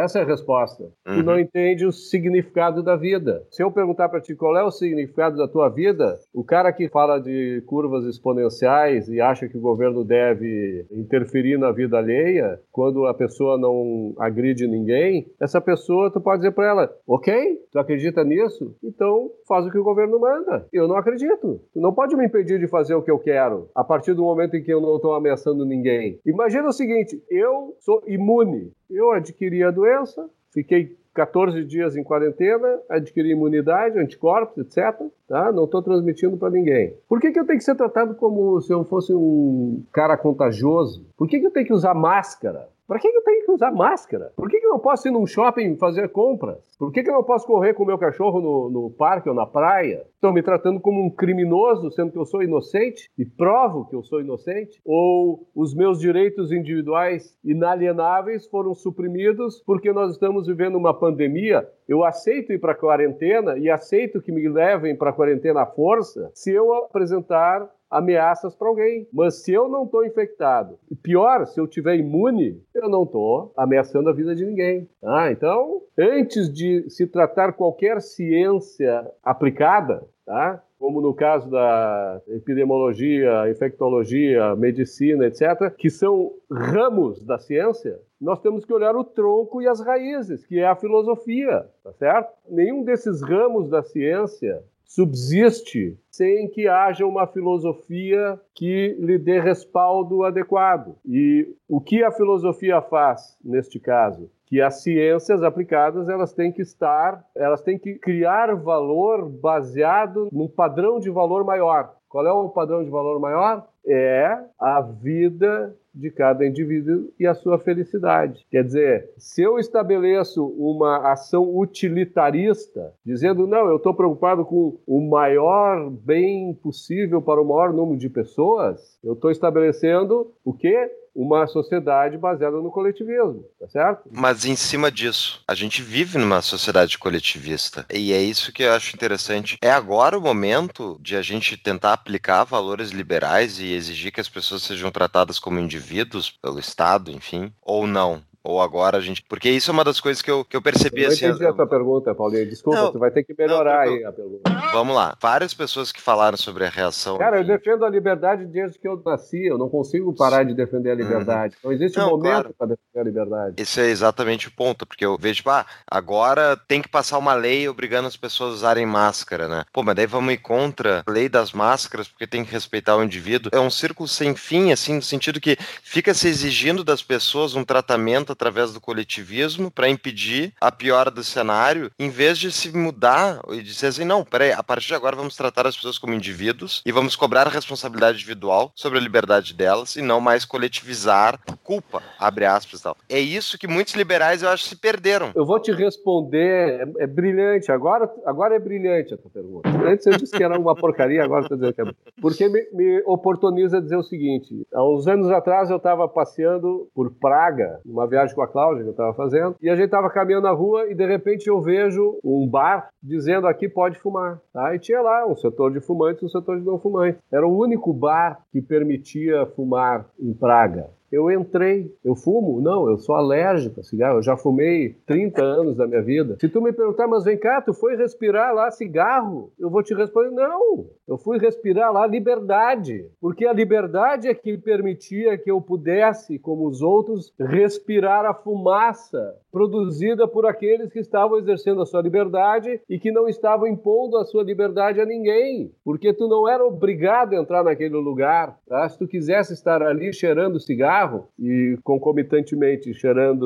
Essa é a resposta. Uhum. Tu não entende o significado da vida. Se eu perguntar para ti qual é o significado da tua vida, o cara que fala de curvas exponenciais e acha que o governo deve interferir na vida alheia, quando a pessoa não agride ninguém, essa pessoa tu pode dizer para ela: "OK? Tu acredita nisso? Então faz o que o governo manda". Eu não acredito. Tu não pode me impedir de fazer o que eu quero a partir do momento em que eu não estou ameaçando ninguém. Imagina o seguinte: eu sou imune. Eu adquiri a doença, fiquei 14 dias em quarentena, adquiri imunidade, anticorpos, etc. Tá? Não estou transmitindo para ninguém. Por que, que eu tenho que ser tratado como se eu fosse um cara contagioso? Por que, que eu tenho que usar máscara? Para que, eu tenho que usar máscara? Por que, que eu não posso ir num shopping fazer compras? Por que, que eu não posso correr com o meu cachorro no, no parque ou na praia? Estão me tratando como um criminoso, sendo que eu sou inocente e provo que eu sou inocente? Ou os meus direitos individuais inalienáveis foram suprimidos porque nós estamos vivendo uma pandemia? Eu aceito ir para a quarentena e aceito que me levem para a quarentena à força se eu apresentar ameaças para alguém. Mas se eu não estou infectado, e pior, se eu tiver imune, eu não estou ameaçando a vida de ninguém. Ah, então, antes de se tratar qualquer ciência aplicada, tá? como no caso da epidemiologia, infectologia, medicina, etc., que são ramos da ciência, nós temos que olhar o tronco e as raízes, que é a filosofia, tá certo? Nenhum desses ramos da ciência subsiste sem que haja uma filosofia que lhe dê respaldo adequado. E o que a filosofia faz neste caso? Que as ciências aplicadas elas têm que estar, elas têm que criar valor baseado num padrão de valor maior. Qual é o padrão de valor maior? É a vida de cada indivíduo e a sua felicidade. Quer dizer, se eu estabeleço uma ação utilitarista, dizendo, não, eu estou preocupado com o maior bem possível para o maior número de pessoas, eu estou estabelecendo o quê? Uma sociedade baseada no coletivismo, tá certo? Mas em cima disso, a gente vive numa sociedade coletivista. E é isso que eu acho interessante. É agora o momento de a gente tentar aplicar valores liberais e exigir que as pessoas sejam tratadas como indivíduos pelo Estado, enfim, ou não? Ou agora a gente. Porque isso é uma das coisas que eu, que eu percebi eu assim. Eu entendi a tua pergunta, Paulinho. Desculpa, não, tu vai ter que melhorar não, aí a pergunta. Vamos lá. Várias pessoas que falaram sobre a reação. Cara, eu defendo a liberdade desde que eu nasci. Eu não consigo parar de defender a uhum. liberdade. Uhum. Não existe não, um momento claro. para defender a liberdade. Esse é exatamente o ponto. Porque eu vejo, tipo, ah, agora tem que passar uma lei obrigando as pessoas a usarem máscara, né? Pô, mas daí vamos ir contra a lei das máscaras porque tem que respeitar o indivíduo. É um círculo sem fim, assim, no sentido que fica se exigindo das pessoas um tratamento através do coletivismo para impedir a piora do cenário, em vez de se mudar e dizer assim, não, peraí, a partir de agora vamos tratar as pessoas como indivíduos e vamos cobrar a responsabilidade individual sobre a liberdade delas e não mais coletivizar culpa, abre aspas e tal. É isso que muitos liberais, eu acho, se perderam. Eu vou te responder, é, é brilhante, agora, agora é brilhante a tua pergunta. Antes eu disse que era uma porcaria, agora estou dizendo que é Porque me, me oportuniza dizer o seguinte, há uns anos atrás eu estava passeando por Praga, numa viagem com a Cláudia, que eu estava fazendo. E a gente estava caminhando na rua e de repente eu vejo um bar dizendo aqui pode fumar. Tá? E tinha lá um setor de fumantes e um setor de não fumantes. Era o único bar que permitia fumar em Praga. Eu entrei. Eu fumo? Não, eu sou alérgico a cigarro. Eu já fumei 30 anos da minha vida. Se tu me perguntar, mas vem cá, tu foi respirar lá cigarro? Eu vou te responder, não. Eu fui respirar lá liberdade. Porque a liberdade é que permitia que eu pudesse, como os outros, respirar a fumaça produzida por aqueles que estavam exercendo a sua liberdade e que não estavam impondo a sua liberdade a ninguém. Porque tu não era obrigado a entrar naquele lugar. Tá? Se tu quisesse estar ali cheirando cigarro, e concomitantemente cheirando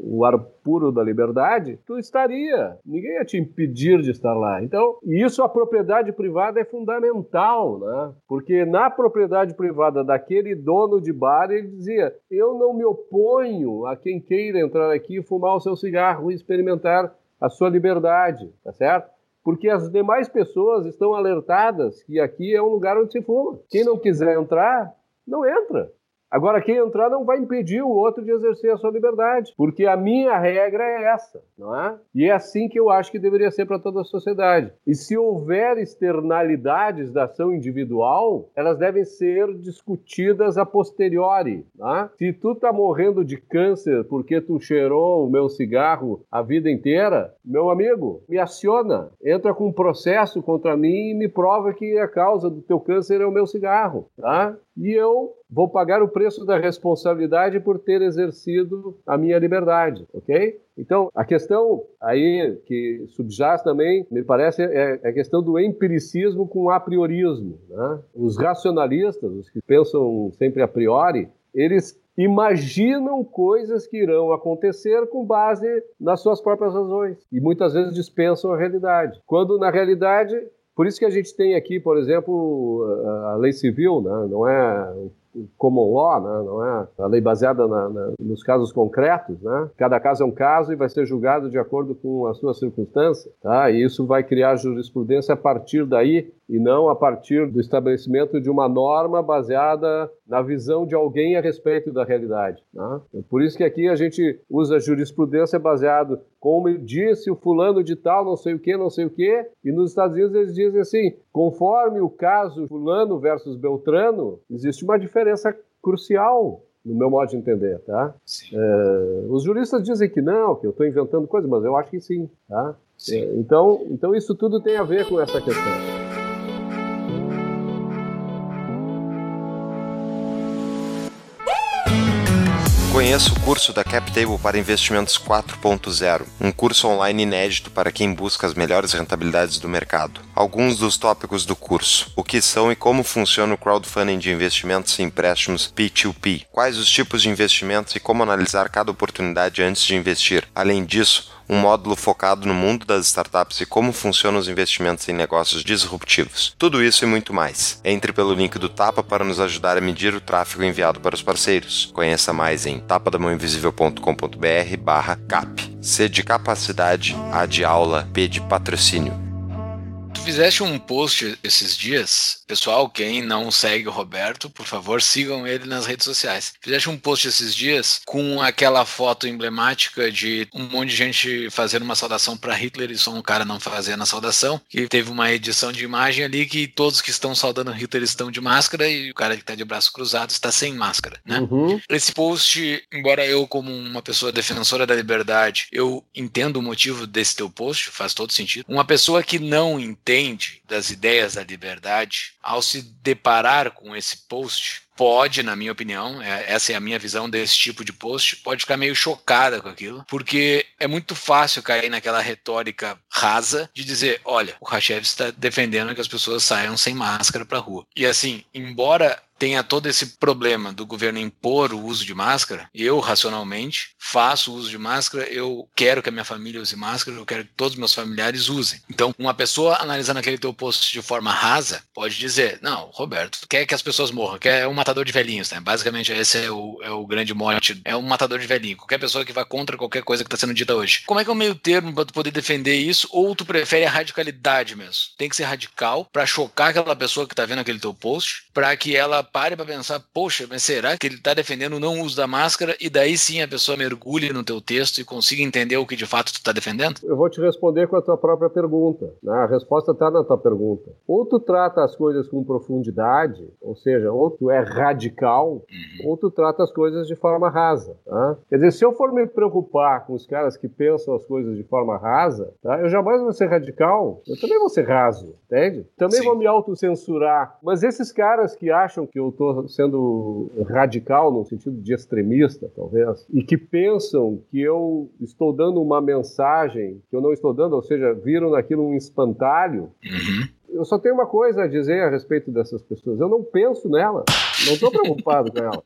o ar puro da liberdade, tu estaria. Ninguém ia te impedir de estar lá. Então, isso a propriedade privada é fundamental, né? Porque na propriedade privada daquele dono de bar, ele dizia: "Eu não me oponho a quem queira entrar aqui e fumar o seu cigarro e experimentar a sua liberdade", tá certo? porque as demais pessoas estão alertadas que aqui é um lugar onde se fuma. Quem não quiser entrar, não entra. Agora, quem entrar não vai impedir o outro de exercer a sua liberdade, porque a minha regra é essa, não é? E é assim que eu acho que deveria ser para toda a sociedade. E se houver externalidades da ação individual, elas devem ser discutidas a posteriori, é? Se tu tá morrendo de câncer porque tu cheirou o meu cigarro a vida inteira, meu amigo, me aciona, entra com um processo contra mim e me prova que a causa do teu câncer é o meu cigarro, tá? E eu vou pagar o preço da responsabilidade por ter exercido a minha liberdade, ok? Então, a questão aí que subjaz também, me parece, é, é a questão do empiricismo com o apriorismo. Né? Os racionalistas, os que pensam sempre a priori, eles imaginam coisas que irão acontecer com base nas suas próprias razões e muitas vezes dispensam a realidade. Quando na realidade por isso que a gente tem aqui, por exemplo, a lei civil, né? não é common law, né? não é a lei baseada na, na, nos casos concretos, né? Cada caso é um caso e vai ser julgado de acordo com a sua circunstância, tá? E isso vai criar jurisprudência a partir daí e não a partir do estabelecimento de uma norma baseada na visão de alguém a respeito da realidade. Né? Por isso que aqui a gente usa jurisprudência baseado, como disse o fulano de tal, não sei o que, não sei o que, e nos Estados Unidos eles dizem assim, conforme o caso fulano versus Beltrano, existe uma diferença crucial no meu modo de entender, tá? É, os juristas dizem que não, que eu estou inventando coisas, mas eu acho que sim, tá? Sim. É, então, então isso tudo tem a ver com essa questão. Conheça o curso da CapTable para Investimentos 4.0, um curso online inédito para quem busca as melhores rentabilidades do mercado. Alguns dos tópicos do curso: o que são e como funciona o crowdfunding de investimentos e empréstimos P2P, quais os tipos de investimentos e como analisar cada oportunidade antes de investir. Além disso, um módulo focado no mundo das startups e como funcionam os investimentos em negócios disruptivos. Tudo isso e muito mais. Entre pelo link do Tapa para nos ajudar a medir o tráfego enviado para os parceiros. Conheça mais em tapadamãoinvisível.com.br barra cap. C de capacidade, A de aula, P de patrocínio fizeste um post esses dias, pessoal, quem não segue o Roberto, por favor, sigam ele nas redes sociais. Fizeste um post esses dias com aquela foto emblemática de um monte de gente fazendo uma saudação para Hitler e só um cara não fazendo a saudação. E teve uma edição de imagem ali que todos que estão saudando Hitler estão de máscara e o cara que está de braço cruzado está sem máscara, né? Uhum. Esse post, embora eu como uma pessoa defensora da liberdade, eu entendo o motivo desse teu post, faz todo sentido. Uma pessoa que não entende entende das ideias da liberdade, ao se deparar com esse post, pode, na minha opinião, é, essa é a minha visão desse tipo de post, pode ficar meio chocada com aquilo, porque é muito fácil cair naquela retórica rasa de dizer, olha, o Khashoggi está defendendo que as pessoas saiam sem máscara para rua. E assim, embora tenha todo esse problema do governo impor o uso de máscara, eu, racionalmente, faço uso de máscara, eu quero que a minha família use máscara, eu quero que todos os meus familiares usem. Então, uma pessoa analisando aquele teu post de forma rasa pode dizer: Não, Roberto, quer que as pessoas morram, quer um matador de velhinhos, né? Basicamente, esse é o, é o grande mote: é um matador de velhinho. Qualquer pessoa que vá contra qualquer coisa que está sendo dita hoje. Como é que é o meio termo para tu poder defender isso? Ou tu prefere a radicalidade mesmo? Tem que ser radical para chocar aquela pessoa que está vendo aquele teu post, para que ela pare para pensar, poxa, mas será que ele está defendendo o não uso da máscara e daí sim a pessoa mergulhe no teu texto e consiga entender o que de fato tu está defendendo? Eu vou te responder com a tua própria pergunta. Né? A resposta está na tua pergunta. Ou tu trata as coisas com profundidade, ou seja, ou tu é radical, uhum. ou tu trata as coisas de forma rasa. Tá? Quer dizer, se eu for me preocupar com os caras que pensam as coisas de forma rasa, tá? eu jamais vou ser radical, eu também vou ser raso, entende? Também sim. vou me autocensurar. Mas esses caras que acham que eu estou sendo radical no sentido de extremista, talvez, e que pensam que eu estou dando uma mensagem que eu não estou dando, ou seja, viram naquilo um espantalho. Uhum. Eu só tenho uma coisa a dizer a respeito dessas pessoas. Eu não penso nela. Não estou preocupado com ela.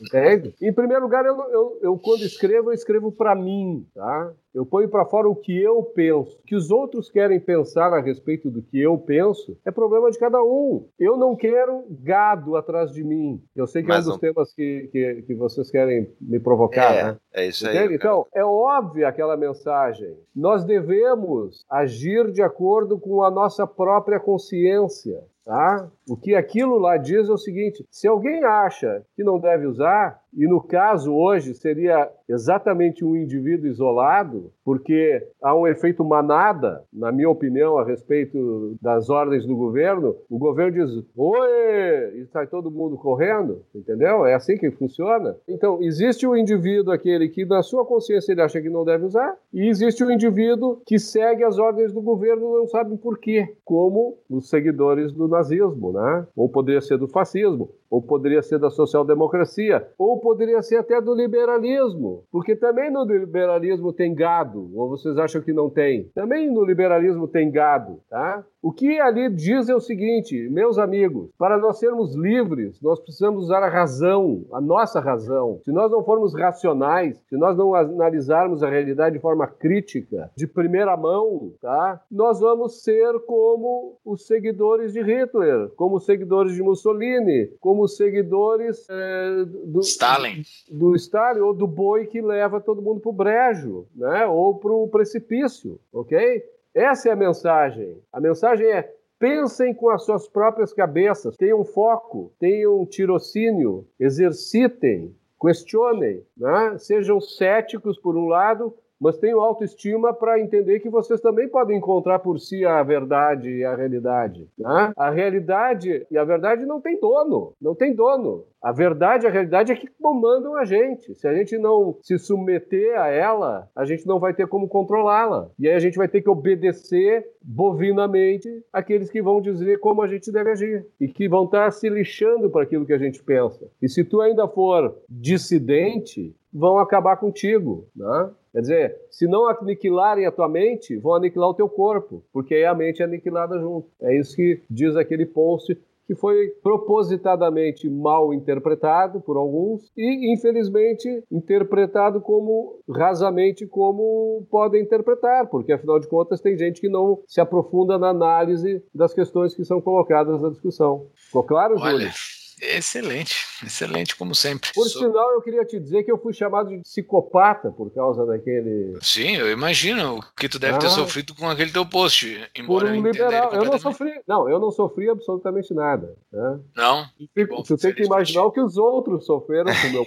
Entende? Em primeiro lugar, eu, eu, eu quando escrevo, eu escrevo para mim, tá? Eu ponho para fora o que eu penso. O que os outros querem pensar a respeito do que eu penso é problema de cada um. Eu não quero gado atrás de mim. Eu sei que Mas é um dos temas que, que, que, vocês querem me provocar, é, né? É isso aí. Então, é óbvia aquela mensagem. Nós devemos agir de acordo com a nossa própria consciência. Tá? O que aquilo lá diz é o seguinte: se alguém acha que não deve usar, e no caso hoje seria exatamente um indivíduo isolado, porque há um efeito manada, na minha opinião, a respeito das ordens do governo. O governo diz: oi, e sai todo mundo correndo, entendeu? É assim que funciona. Então, existe o indivíduo aquele que, na sua consciência, ele acha que não deve usar, e existe o indivíduo que segue as ordens do governo não sabe por quê, como os seguidores do nazismo, né? Ou poderia ser do fascismo, ou poderia ser da social-democracia, ou poderia ser até do liberalismo, porque também no liberalismo tem gado, ou vocês acham que não tem? Também no liberalismo tem gado, tá? O que ali diz é o seguinte, meus amigos, para nós sermos livres, nós precisamos usar a razão, a nossa razão. Se nós não formos racionais, se nós não analisarmos a realidade de forma crítica, de primeira mão, tá? Nós vamos ser como os seguidores de Hitler, como os seguidores de Mussolini, como os seguidores é, do Stalin. Do Stalin ou do boi que leva todo mundo para o brejo, né? Ou para o precipício, ok? Essa é a mensagem. A mensagem é pensem com as suas próprias cabeças, tenham foco, tenham tirocínio, exercitem, questionem, né? sejam céticos por um lado, mas tenham autoestima para entender que vocês também podem encontrar por si a verdade e a realidade. Né? A realidade e a verdade não tem dono, não tem dono. A verdade, a realidade é que comandam a gente. Se a gente não se submeter a ela, a gente não vai ter como controlá-la. E aí a gente vai ter que obedecer bovinamente aqueles que vão dizer como a gente deve agir e que vão estar se lixando para aquilo que a gente pensa. E se tu ainda for dissidente, vão acabar contigo, né? Quer dizer, se não aniquilarem a tua mente, vão aniquilar o teu corpo, porque aí a mente é aniquilada junto. É isso que diz aquele post que foi propositadamente mal interpretado por alguns e, infelizmente, interpretado como rasamente como podem interpretar, porque afinal de contas tem gente que não se aprofunda na análise das questões que são colocadas na discussão. Ficou claro, Olha. Excelente, excelente como sempre. Por so... sinal, eu queria te dizer que eu fui chamado de psicopata por causa daquele. Sim, eu imagino o que tu deve ah, ter sofrido com aquele teu post. Embora por um liberal. Eu não sofri, não, eu não sofri absolutamente nada. Né? Não. Tu, bom, tu tem que imaginar o que os outros sofreram com o meu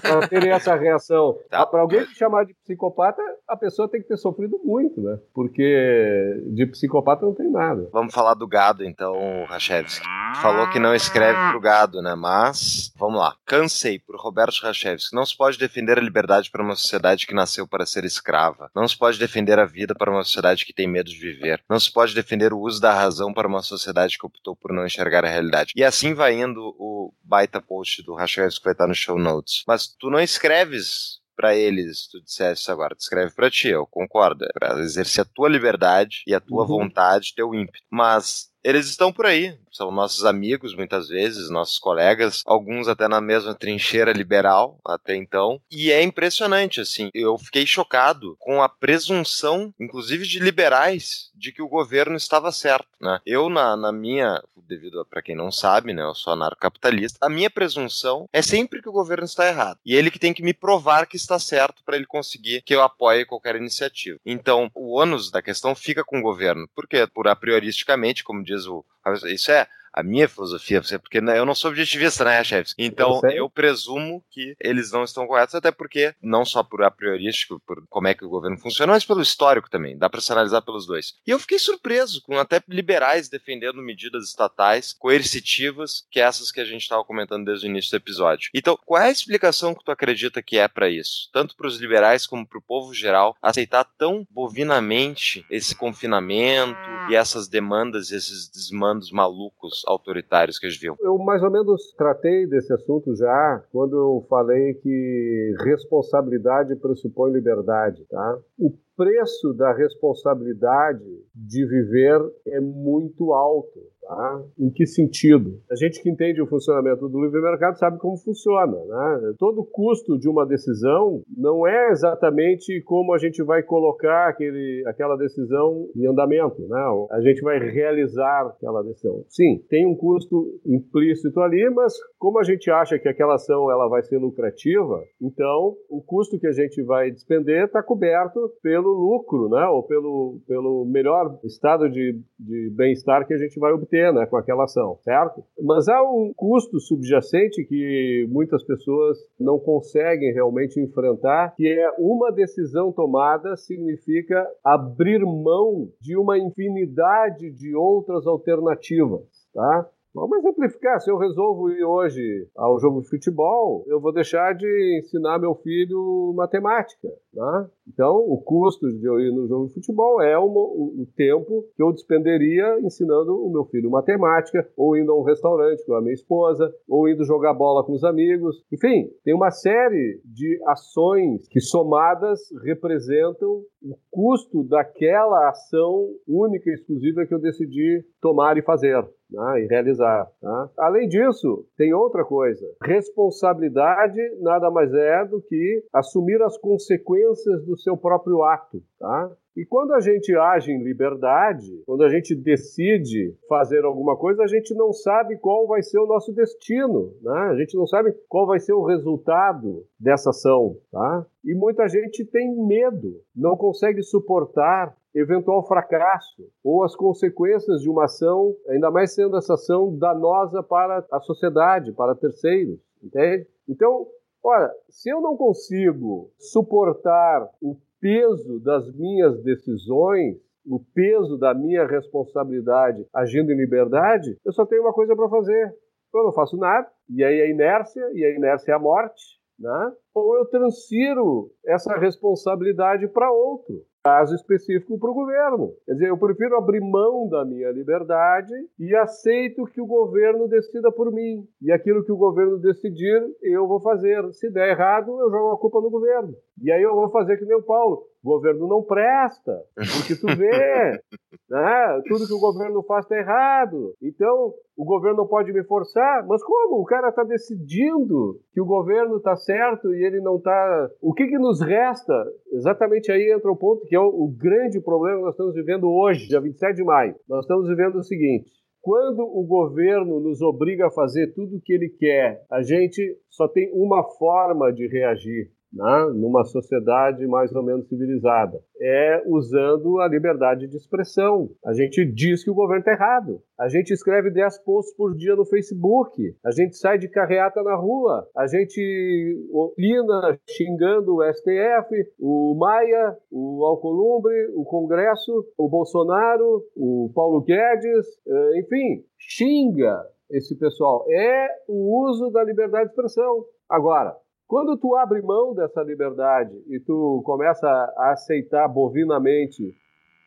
para terem essa reação. Tá. Para alguém te chamar de psicopata, a pessoa tem que ter sofrido muito, né? Porque de psicopata não tem nada. Vamos falar do gado, então, Rachevski. Falou que não escreve pro gado, né? Mas, vamos lá. Cansei, por Roberto Rachevski. Não se pode defender a liberdade para uma sociedade que nasceu para ser escrava. Não se pode defender a vida para uma sociedade que tem medo de viver. Não se pode defender o uso da razão para uma sociedade que optou por não enxergar a realidade. E assim vai indo o baita post do Rachevski que vai estar no show notes. Mas tu não escreves para eles, tu dissesse agora, tu escreve para ti, eu concordo, é para exercer a tua liberdade e a tua uhum. vontade, teu ímpeto. Mas eles estão por aí, são nossos amigos muitas vezes, nossos colegas, alguns até na mesma trincheira liberal até então. E é impressionante, assim, eu fiquei chocado com a presunção, inclusive de liberais, de que o governo estava certo, né? Eu, na, na minha, devido para quem não sabe, né, eu sou anarcocapitalista, a minha presunção é sempre que o governo está errado. E ele que tem que me provar que está certo para ele conseguir que eu apoie qualquer iniciativa. Então, o ônus da questão fica com o governo. Por quê? Por a prioristicamente, como diz o. Isso é a minha filosofia, porque né, eu não sou objetivista, né, chefes? Então eu, eu, presumo que eles não estão corretos, até porque, não só por a priorístico, por como é que o governo funciona, mas pelo histórico também. Dá para se analisar pelos dois. E eu fiquei surpreso com até liberais defendendo medidas estatais coercitivas, que é essas que a gente estava comentando desde o início do episódio. Então, qual é a explicação que tu acredita que é para isso? Tanto para os liberais como para o povo geral aceitar tão bovinamente esse confinamento e essas demandas, esses desmandos malucos autoritários que eles viam? Eu mais ou menos tratei desse assunto já quando eu falei que responsabilidade pressupõe liberdade, tá? O preço da responsabilidade de viver é muito alto. Tá? Em que sentido? A gente que entende o funcionamento do livre mercado sabe como funciona. Né? Todo custo de uma decisão não é exatamente como a gente vai colocar aquele, aquela decisão em andamento. Né? A gente vai realizar aquela decisão. Sim, tem um custo implícito ali, mas como a gente acha que aquela ação ela vai ser lucrativa, então o custo que a gente vai despender está coberto pelo lucro, né? ou pelo, pelo melhor estado de, de bem-estar que a gente vai obter né, com aquela ação, certo? Mas há um custo subjacente que muitas pessoas não conseguem realmente enfrentar, que é uma decisão tomada significa abrir mão de uma infinidade de outras alternativas, tá? Vamos exemplificar. Se eu resolvo ir hoje ao jogo de futebol, eu vou deixar de ensinar meu filho matemática. Né? Então, o custo de eu ir no jogo de futebol é o, o, tempo que eu despenderia ensinando o meu filho matemática, ou indo a um restaurante com a minha esposa, ou indo jogar bola com os amigos. Enfim, tem uma série de ações que somadas representam o custo daquela ação única e exclusiva que eu decidi tomar e fazer. Né, e realizar. Tá? Além disso, tem outra coisa. Responsabilidade nada mais é do que assumir as consequências do seu próprio ato. Tá? E quando a gente age em liberdade, quando a gente decide fazer alguma coisa, a gente não sabe qual vai ser o nosso destino, né? A gente não sabe qual vai ser o resultado dessa ação, tá? E muita gente tem medo, não consegue suportar eventual fracasso ou as consequências de uma ação, ainda mais sendo essa ação danosa para a sociedade, para terceiros, entende? Então, olha, se eu não consigo suportar o peso das minhas decisões, o peso da minha responsabilidade agindo em liberdade, eu só tenho uma coisa para fazer. Eu não faço nada, e aí a inércia, e a inércia é a morte, né? ou eu transfiro essa responsabilidade para outro caso específico para o governo. Quer dizer, eu prefiro abrir mão da minha liberdade e aceito que o governo decida por mim. E aquilo que o governo decidir, eu vou fazer. Se der errado, eu jogo a culpa no governo. E aí eu vou fazer que nem o Paulo. O governo não presta, porque tu vê, né? tudo que o governo faz está errado. Então, o governo não pode me forçar, mas como? O cara está decidindo que o governo está certo e ele não está. O que, que nos resta? Exatamente aí entra o ponto que é o, o grande problema que nós estamos vivendo hoje, dia 27 de maio. Nós estamos vivendo o seguinte: quando o governo nos obriga a fazer tudo o que ele quer, a gente só tem uma forma de reagir, né, numa sociedade mais ou menos civilizada. É usando a liberdade de expressão. A gente diz que o governo está errado. A gente escreve 10 posts por dia no Facebook. A gente sai de carreata na rua. A gente opina xingando o STF, o Maia, o Alcolumbre, o Congresso, o Bolsonaro, o Paulo Guedes, eh, enfim, xinga esse pessoal. É o uso da liberdade de expressão. Agora, quando tu abre mão dessa liberdade e tu começa a aceitar bovinamente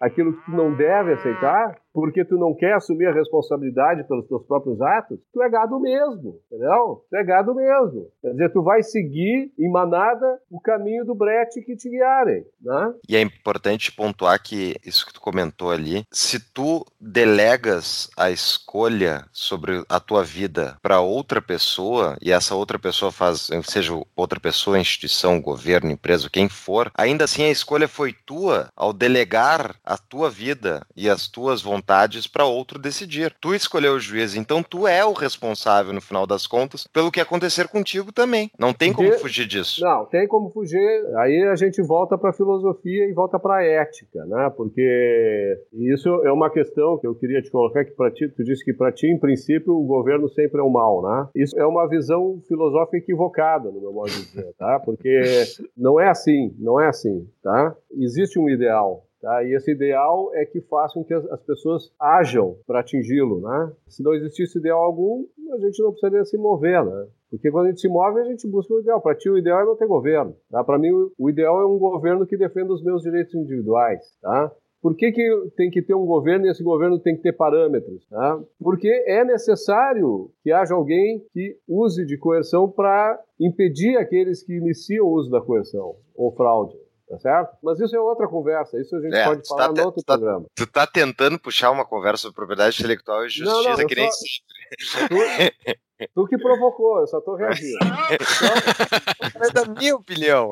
aquilo que tu não deve aceitar, porque tu não quer assumir a responsabilidade pelos teus próprios atos, tu é gado mesmo, entendeu? Tu é gado mesmo. Quer dizer, tu vai seguir em manada o caminho do brete que te guiarem, né? E é importante pontuar que isso que tu comentou ali, se tu delegas a escolha sobre a tua vida para outra pessoa e essa outra pessoa faz, seja outra pessoa, instituição, governo, empresa, quem for, ainda assim a escolha foi tua ao delegar a tua vida e as tuas vontades vontades para outro decidir. Tu escolheu o juiz, então tu é o responsável, no final das contas, pelo que acontecer contigo também. Não tem como De... fugir disso. Não, tem como fugir. Aí a gente volta para a filosofia e volta para a ética, né? Porque isso é uma questão que eu queria te colocar que para ti, tu disse que para ti, em princípio, o governo sempre é o mal, né? Isso é uma visão filosófica equivocada, no meu modo de dizer, tá? Porque não é assim, não é assim, tá? Existe um ideal, Tá? E esse ideal é que façam que as, as pessoas ajam para atingi-lo. Né? Se não existisse ideal algum, a gente não precisaria se mover. Né? Porque quando a gente se move, a gente busca o ideal. Para ti, o ideal é não ter governo. Tá? Para mim, o ideal é um governo que defenda os meus direitos individuais. Tá? Por que, que tem que ter um governo e esse governo tem que ter parâmetros? Tá? Porque é necessário que haja alguém que use de coerção para impedir aqueles que iniciam o uso da coerção ou fraude. Tá certo? Mas isso é outra conversa, isso a gente É, pode falar tá no outro tá- programa. Tu tá tentando puxar uma conversa sobre propriedade intelectual e Não, não, justiça eu que nem só- sempre. Tu, tu que provocou, eu só tô reagindo. Mas da minha opinião.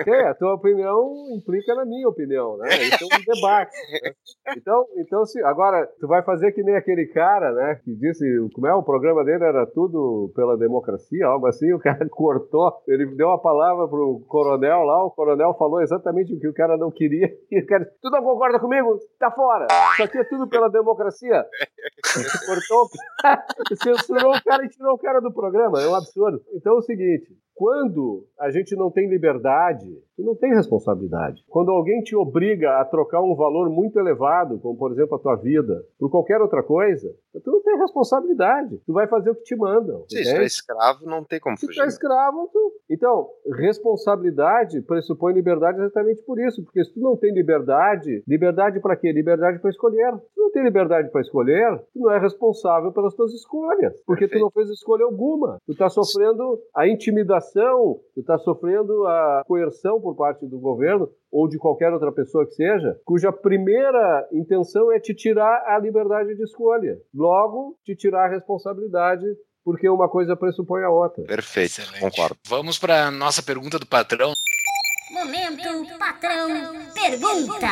Ok, a tua opinião implica na minha opinião, né? Isso é um debate. né? Então, então se, agora, tu vai fazer que nem aquele cara, né? Que disse, como é, o programa dele era tudo pela democracia, algo assim, o cara cortou, ele deu a palavra pro coronel lá, o coronel falou exatamente o que o cara não queria, e o cara tu não concorda comigo? Tá fora! Isso aqui é tudo pela democracia. Cortou, censurou o cara e tirou o cara do programa, é um absurdo. Então é o seguinte, quando a gente não tem liberdade, tu não tem responsabilidade. Quando alguém te obriga a trocar um valor muito elevado, como por exemplo a tua vida, por qualquer outra coisa, tu não tem responsabilidade. Tu vai fazer o que te mandam. Se entende? é escravo, não tem como Se tu fugir. é escravo, tu... Então, responsabilidade pressupõe liberdade exatamente por isso. Porque se tu não tem liberdade, liberdade para quê? Liberdade para escolher. Se tu não tem liberdade para escolher, tu não é responsável pelas tuas escolhas. Porque tu Perfeito. não fez escolha alguma. Tu está sofrendo a intimidação, tu está sofrendo a coerção por parte do governo ou de qualquer outra pessoa que seja, cuja primeira intenção é te tirar a liberdade de escolha. Logo, te tirar a responsabilidade, porque uma coisa pressupõe a outra. Perfeito, Excelente. concordo. Vamos para nossa pergunta do patrão. Momento patrão pergunta.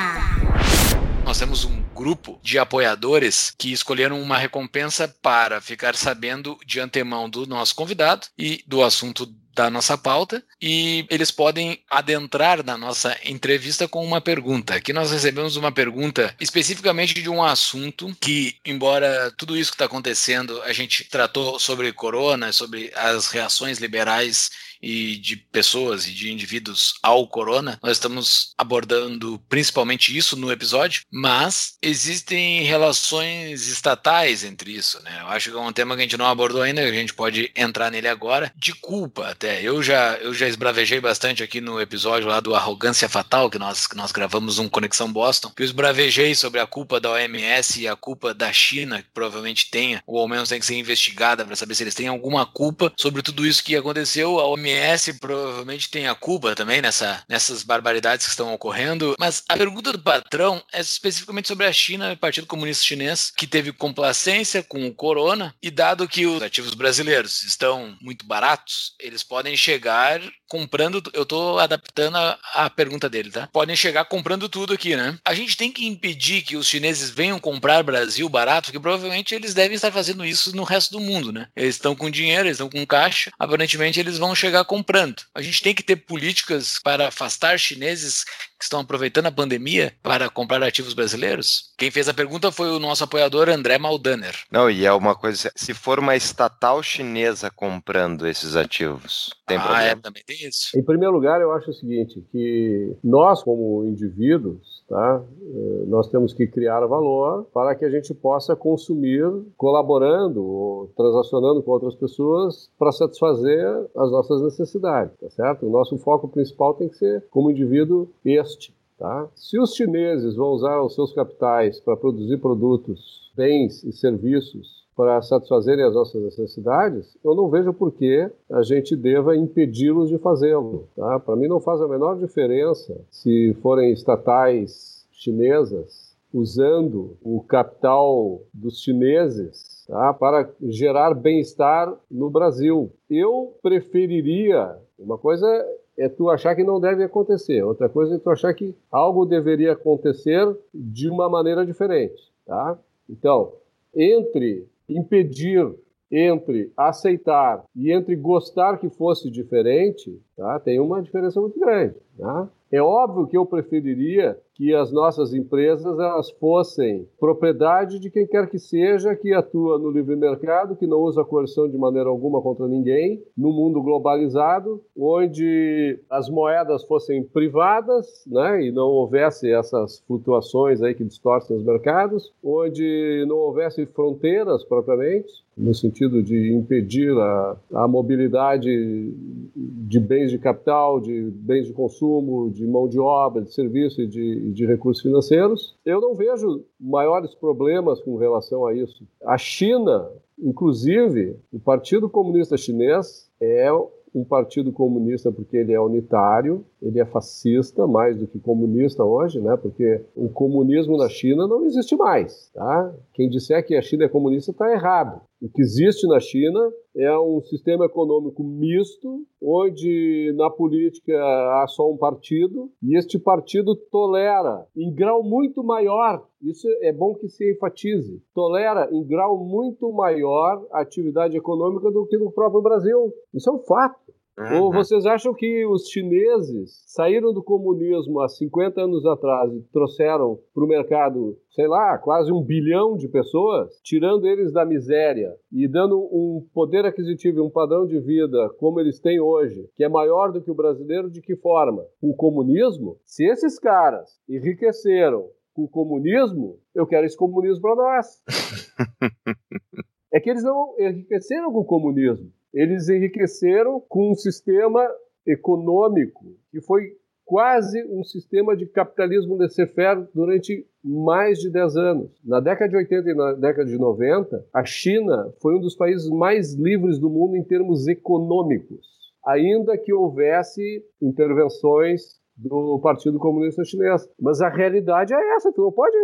Nós temos um grupo de apoiadores que escolheram uma recompensa para ficar sabendo de antemão do nosso convidado e do assunto da nossa pauta e eles podem adentrar na nossa entrevista com uma pergunta. Aqui nós recebemos uma pergunta especificamente de um assunto que, embora tudo isso que está acontecendo, a gente tratou sobre corona, sobre as reações liberais e de pessoas e de indivíduos ao corona. Nós estamos abordando principalmente isso no episódio, mas existem relações estatais entre isso, né? Eu acho que é um tema que a gente não abordou ainda, a gente pode entrar nele agora, de culpa até. Eu já eu já esbravejei bastante aqui no episódio lá do Arrogância Fatal, que nós, que nós gravamos um Conexão Boston, que eu esbravejei sobre a culpa da OMS e a culpa da China, que provavelmente tenha, ou ao menos tem que ser investigada para saber se eles têm alguma culpa sobre tudo isso que aconteceu. A OMS provavelmente tem a culpa também nessa, nessas barbaridades que estão ocorrendo. Mas a pergunta do patrão é especificamente sobre a China o Partido Comunista Chinês, que teve complacência com o corona, e dado que os ativos brasileiros estão muito baratos, eles podem chegar comprando. Eu tô adaptando a, a pergunta dele, tá? Podem chegar comprando tudo aqui, né? A gente tem que impedir que os chineses venham comprar Brasil barato, porque provavelmente eles devem estar fazendo isso no resto do mundo, né? Eles estão com dinheiro, eles estão com caixa, aparentemente eles vão chegar comprando. A gente tem que ter políticas para afastar chineses que estão aproveitando a pandemia para comprar ativos brasileiros? Quem fez a pergunta foi o nosso apoiador André Maldaner. Não, e é uma coisa, se for uma estatal chinesa comprando esses ativos, tem ah, problema. é, também tem isso. Em primeiro lugar, eu acho o seguinte, que nós, como indivíduos, tá, eh, nós temos que criar valor para que a gente possa consumir colaborando ou transacionando com outras pessoas para satisfazer as nossas necessidades, tá certo? O nosso foco principal tem que ser, como indivíduo, Tá? Se os chineses vão usar os seus capitais para produzir produtos, bens e serviços para satisfazerem as nossas necessidades, eu não vejo por que a gente deva impedi-los de fazê-lo. Tá? Para mim não faz a menor diferença se forem estatais chinesas usando o capital dos chineses tá? para gerar bem-estar no Brasil. Eu preferiria, uma coisa é tu achar que não deve acontecer, outra coisa é tu achar que algo deveria acontecer de uma maneira diferente. Tá? Então, entre impedir, entre aceitar e entre gostar que fosse diferente, tá? tem uma diferença muito grande. Tá? É óbvio que eu preferiria que as nossas empresas elas fossem propriedade de quem quer que seja que atua no livre mercado, que não usa coerção de maneira alguma contra ninguém, no mundo globalizado, onde as moedas fossem privadas, né, e não houvesse essas flutuações aí que distorcem os mercados, onde não houvesse fronteiras propriamente, no sentido de impedir a, a mobilidade de bens de capital, de bens de consumo, de mão de obra, de serviço e de, de recursos financeiros. Eu não vejo maiores problemas com relação a isso. A China, inclusive, o Partido Comunista Chinês é um partido comunista porque ele é unitário, ele é fascista mais do que comunista hoje, né? Porque o comunismo na China não existe mais, tá? Quem disser que a China é comunista está errado. O que existe na China é um sistema econômico misto, onde na política há só um partido, e este partido tolera, em grau muito maior, isso é bom que se enfatize, tolera em grau muito maior a atividade econômica do que no próprio Brasil. Isso é um fato. Uhum. Ou vocês acham que os chineses saíram do comunismo há 50 anos atrás e trouxeram para o mercado, sei lá, quase um bilhão de pessoas, tirando eles da miséria e dando um poder aquisitivo e um padrão de vida como eles têm hoje, que é maior do que o brasileiro, de que forma? O comunismo? Se esses caras enriqueceram com o comunismo, eu quero esse comunismo para nós. é que eles não enriqueceram com o comunismo eles enriqueceram com um sistema econômico que foi quase um sistema de capitalismo laissez-faire durante mais de 10 anos. Na década de 80 e na década de 90, a China foi um dos países mais livres do mundo em termos econômicos, ainda que houvesse intervenções do Partido Comunista Chinês. Mas a realidade é essa, tu não pode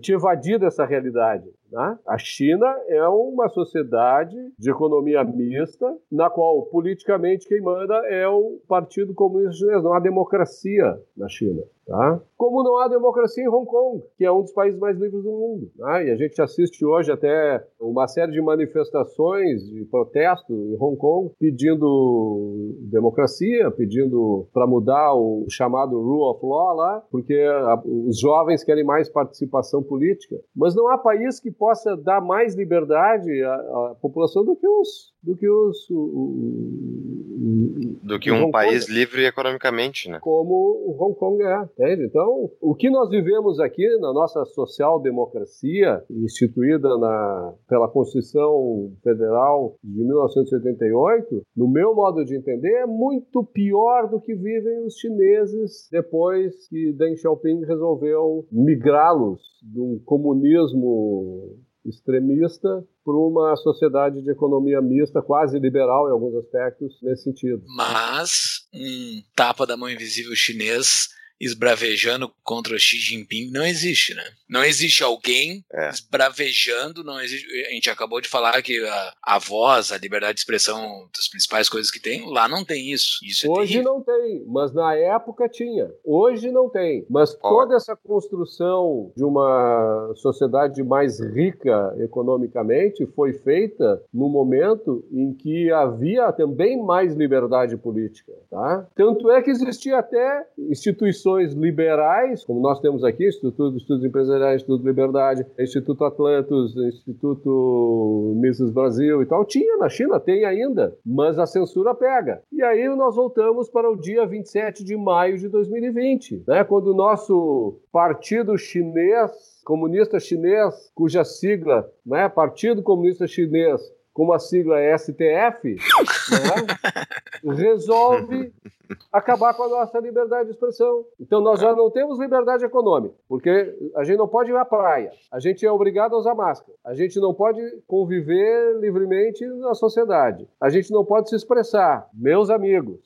te evadir dessa realidade. Né? A China é uma sociedade de economia mista, na qual politicamente quem manda é o Partido Comunista Chinês, não há democracia na China. Tá? Como não há democracia em Hong Kong, que é um dos países mais livres do mundo. Né? E a gente assiste hoje até uma série de manifestações de protesto em Hong Kong pedindo democracia, pedindo para mudar o chamado rule of law lá, porque a, os jovens querem mais participação política. Mas não há país que possa dar mais liberdade à, à população do que os do que os o, o, do que um país livre economicamente, né? Como o Hong Kong é, entende? Então, o que nós vivemos aqui na nossa social-democracia instituída na, pela Constituição Federal de 1988, no meu modo de entender, é muito pior do que vivem os chineses depois que Deng Xiaoping resolveu migrá-los de um comunismo extremista para uma sociedade de economia mista, quase liberal em alguns aspectos, nesse sentido. Mas um tapa da mão invisível chinês esbravejando contra Xi Jinping não existe, né? Não existe alguém é. esbravejando, não existe. A gente acabou de falar que a, a voz, a liberdade de expressão, das principais coisas que tem, lá não tem isso. isso é Hoje não tem, mas na época tinha. Hoje não tem. Mas toda essa construção de uma sociedade mais rica economicamente foi feita no momento em que havia também mais liberdade política, tá? Tanto é que existia até instituições instituições liberais, como nós temos aqui, Instituto de Estudos Empresariais, Instituto Liberdade, Instituto Atlantos, Instituto Mises Brasil e tal, tinha na China, tem ainda, mas a censura pega. E aí nós voltamos para o dia 27 de maio de 2020, né, quando o nosso partido chinês, comunista chinês, cuja sigla, né, Partido Comunista Chinês, como a sigla é STF, resolve acabar com a nossa liberdade de expressão. Então nós já não temos liberdade econômica, porque a gente não pode ir à praia, a gente é obrigado a usar máscara, a gente não pode conviver livremente na sociedade, a gente não pode se expressar. Meus amigos,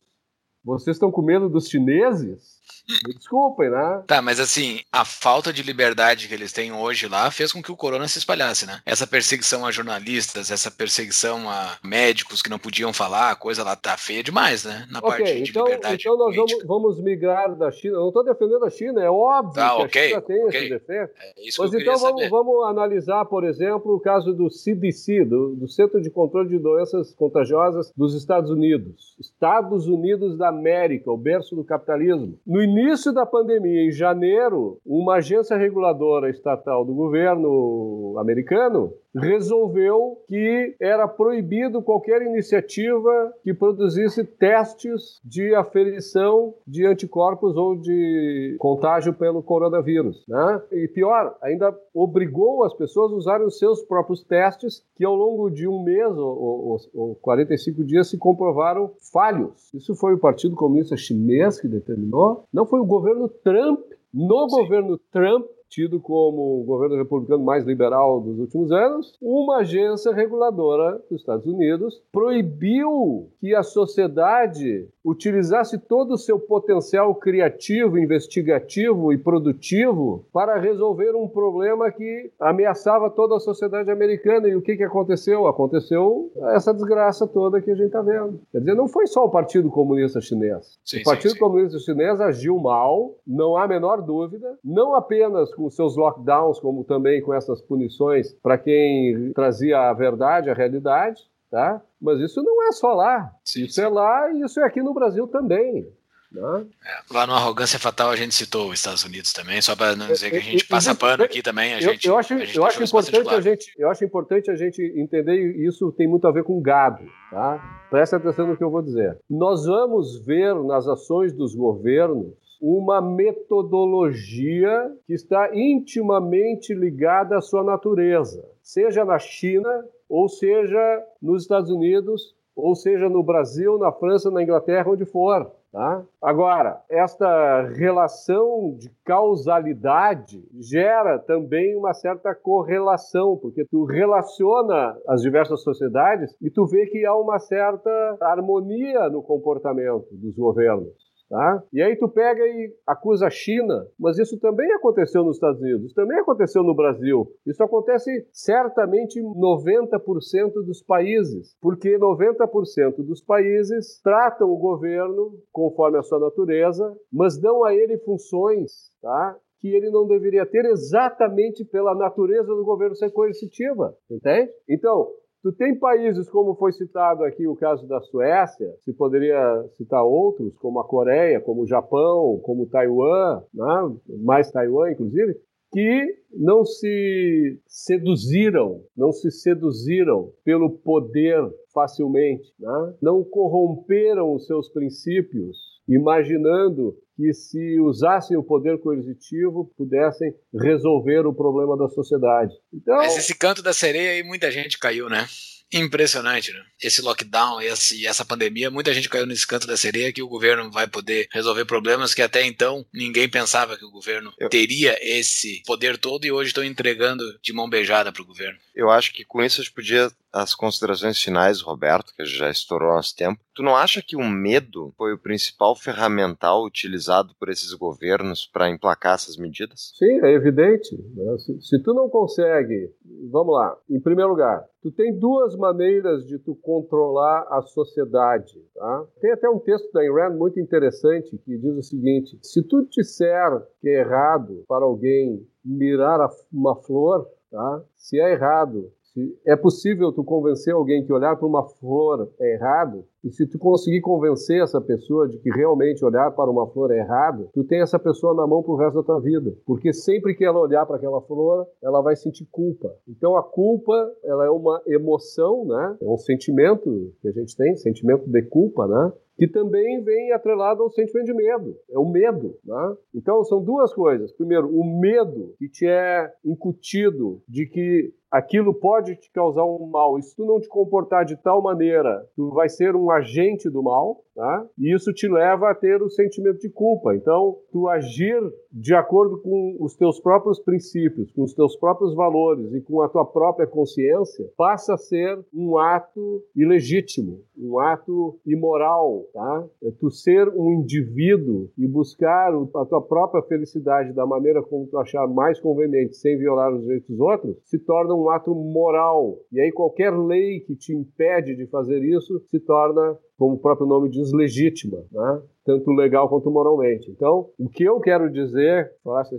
vocês estão com medo dos chineses? Me desculpem, né? Tá, mas assim, a falta de liberdade que eles têm hoje lá fez com que o corona se espalhasse, né? Essa perseguição a jornalistas, essa perseguição a médicos que não podiam falar, a coisa lá tá feia demais, né? Na okay, parte de então, liberdade. Então nós vamos, vamos, migrar da China. Eu não estou defendendo a China, é óbvio tá, que okay, a China tem okay. esse defeito. É isso mas então vamos, vamos, analisar, por exemplo, o caso do CDC, do, do Centro de Controle de Doenças Contagiosas dos Estados Unidos. Estados Unidos da América, o berço do capitalismo. No início início da pandemia, em janeiro, uma agência reguladora estatal do governo americano resolveu que era proibido qualquer iniciativa que produzisse testes de aferição de anticorpos ou de contágio pelo coronavírus. Né? E pior, ainda obrigou as pessoas a usarem os seus próprios testes, que ao longo de um mês ou, ou, ou 45 dias se comprovaram falhos. Isso foi o Partido Comunista Chinês que determinou, não foi o governo Trump. No Sim. governo Trump, tido como o governo republicano mais liberal dos últimos anos, uma agência reguladora dos Estados Unidos proibiu que a sociedade utilizasse todo o seu potencial criativo, investigativo e produtivo para resolver um problema que ameaçava toda a sociedade americana. E o que, que aconteceu? Aconteceu essa desgraça toda que a gente está vendo. Quer dizer, não foi só o Partido Comunista Chinês. Sim, o Partido sim, sim. Comunista Chinês agiu mal, não há a menor dúvida, não apenas com seus lockdowns, como também com essas punições para quem trazia a verdade, a realidade, tá? Mas isso não é só lá. Sim, isso é lá e isso é aqui no Brasil também. Né? Lá no Arrogância Fatal a gente citou os Estados Unidos também, só para não dizer que a E- gente passa pano aqui também. A Eu, gente, eu acho, gente eu importante a gente, eu acho importante a gente entender e isso tem muito a ver com gado, tá? Presta atenção no que eu vou dizer. Nós vamos ver nas ações dos governos uma metodologia que está intimamente ligada à sua natureza, seja na China, ou seja nos Estados Unidos, ou seja no Brasil, na França, na Inglaterra, onde for. Tá? Agora, esta relação de causalidade gera também uma certa correlação, porque tu relaciona as diversas sociedades e tu vê que há uma certa harmonia no comportamento dos governos. Tá? E aí tu pega e acusa a China, mas isso também aconteceu nos Estados Unidos, também aconteceu no Brasil. Isso acontece certamente em 90% dos países, porque 90% dos países tratam o governo conforme a sua natureza, mas dão a ele funções, tá? que ele não deveria ter exatamente pela natureza do governo ser coercitiva, entende? Então, Tu tem países, como foi citado aqui o caso da Suécia, se poderia citar outros, como a Coreia, como o Japão, como Taiwan, né? mais Taiwan, inclusive, que não se seduziram, não se seduziram pelo poder facilmente, né? não corromperam os seus princípios, imaginando que se usassem o poder coercitivo pudessem resolver o problema da sociedade. Então, Mas esse canto da sereia aí muita gente caiu, né? Impressionante, né? Esse lockdown, esse, essa pandemia, muita gente caiu nesse canto da sereia que o governo vai poder resolver problemas que até então ninguém pensava que o governo Eu- teria esse poder todo e hoje estão entregando de mão beijada pro governo. Eu acho que com isso a gente podia. As considerações finais, Roberto, que já estourou nosso tempo. Tu não acha que o medo foi o principal ferramental utilizado por esses governos para emplacar essas medidas? Sim, é evidente. né? Se, se tu não consegue, vamos lá. Em primeiro lugar, tu tem duas maneiras de tu controlar a sociedade. Tá? Tem até um texto da Ayn muito interessante que diz o seguinte: se tu disser que é errado para alguém mirar uma flor, tá? Se é errado se é possível tu convencer alguém que olhar para uma flor é errado, e se tu conseguir convencer essa pessoa de que realmente olhar para uma flor é errado, tu tem essa pessoa na mão pro resto da tua vida. Porque sempre que ela olhar para aquela flor, ela vai sentir culpa. Então a culpa, ela é uma emoção, né? É um sentimento que a gente tem, sentimento de culpa, né? que também vem atrelado ao sentimento de medo. É o medo. Né? Então, são duas coisas. Primeiro, o medo que te é incutido de que aquilo pode te causar um mal. E se tu não te comportar de tal maneira, tu vai ser um agente do mal, tá? E isso te leva a ter o sentimento de culpa. Então, tu agir de acordo com os teus próprios princípios, com os teus próprios valores e com a tua própria consciência, passa a ser um ato ilegítimo, um ato imoral, tá? É tu ser um indivíduo e buscar a tua própria felicidade da maneira como tu achar mais conveniente, sem violar os direitos dos outros, se torna um ato moral. E aí qualquer lei que te impede de fazer isso se torna, como o próprio nome diz, legítima, né? tanto legal quanto moralmente. Então, o que eu quero dizer, assim,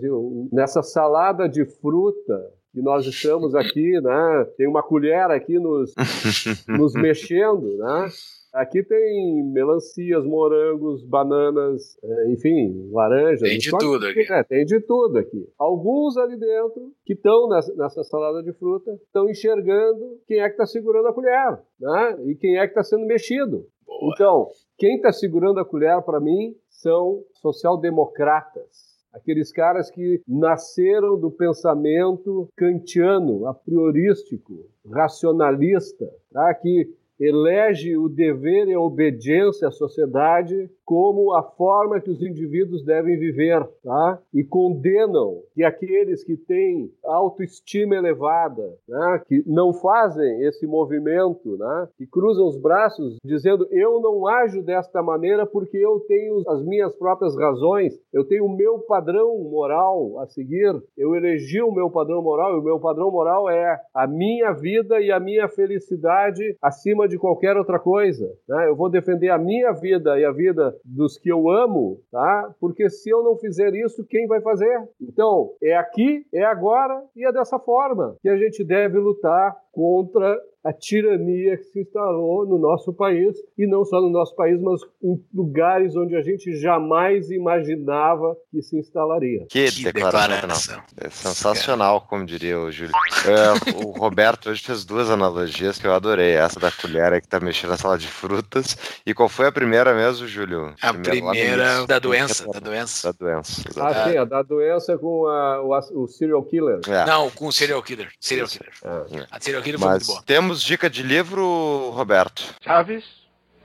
nessa salada de fruta que nós estamos aqui, né? Tem uma colher aqui nos, nos mexendo, né? Aqui tem melancias, morangos, bananas, eh, enfim, laranjas. Tem de que- tudo aqui. É, tem de tudo aqui. Alguns ali dentro, que estão nessa, nessa salada de fruta, estão enxergando quem é que está segurando a colher, né? E quem é que está sendo mexido. Então, quem está segurando a colher, para mim, são social-democratas. Aqueles caras que nasceram do pensamento kantiano, a priorístico, racionalista, tá? que elege o dever e a obediência à sociedade como a forma que os indivíduos devem viver, tá? E condenam que aqueles que têm autoestima elevada, né, que não fazem esse movimento, né, que cruzam os braços dizendo eu não ajo desta maneira porque eu tenho as minhas próprias razões, eu tenho o meu padrão moral a seguir, eu elegi o meu padrão moral e o meu padrão moral é a minha vida e a minha felicidade acima de qualquer outra coisa. Né? Eu vou defender a minha vida e a vida dos que eu amo, tá? Porque se eu não fizer isso, quem vai fazer? Então, é aqui, é agora e é dessa forma que a gente deve lutar contra a tirania que se instalou no nosso país, e não só no nosso país, mas em lugares onde a gente jamais imaginava que se instalaria. Que, Que declaração, declaração. É sensacional, como diria o Júlio. É, o Roberto hoje fez duas analogias que eu adorei. Essa da colher que tá mexendo na sala de frutas. E qual foi a primeira mesmo, Júlio? A primeira início. da doença, da doença. Da doença. Ah, sim, a da doença com a- o, o serial killer. É. Não, com o serial killer. Serial killer. É. A serial killer foi Mas muito boa. temos dica de livro, Roberto. Chaves,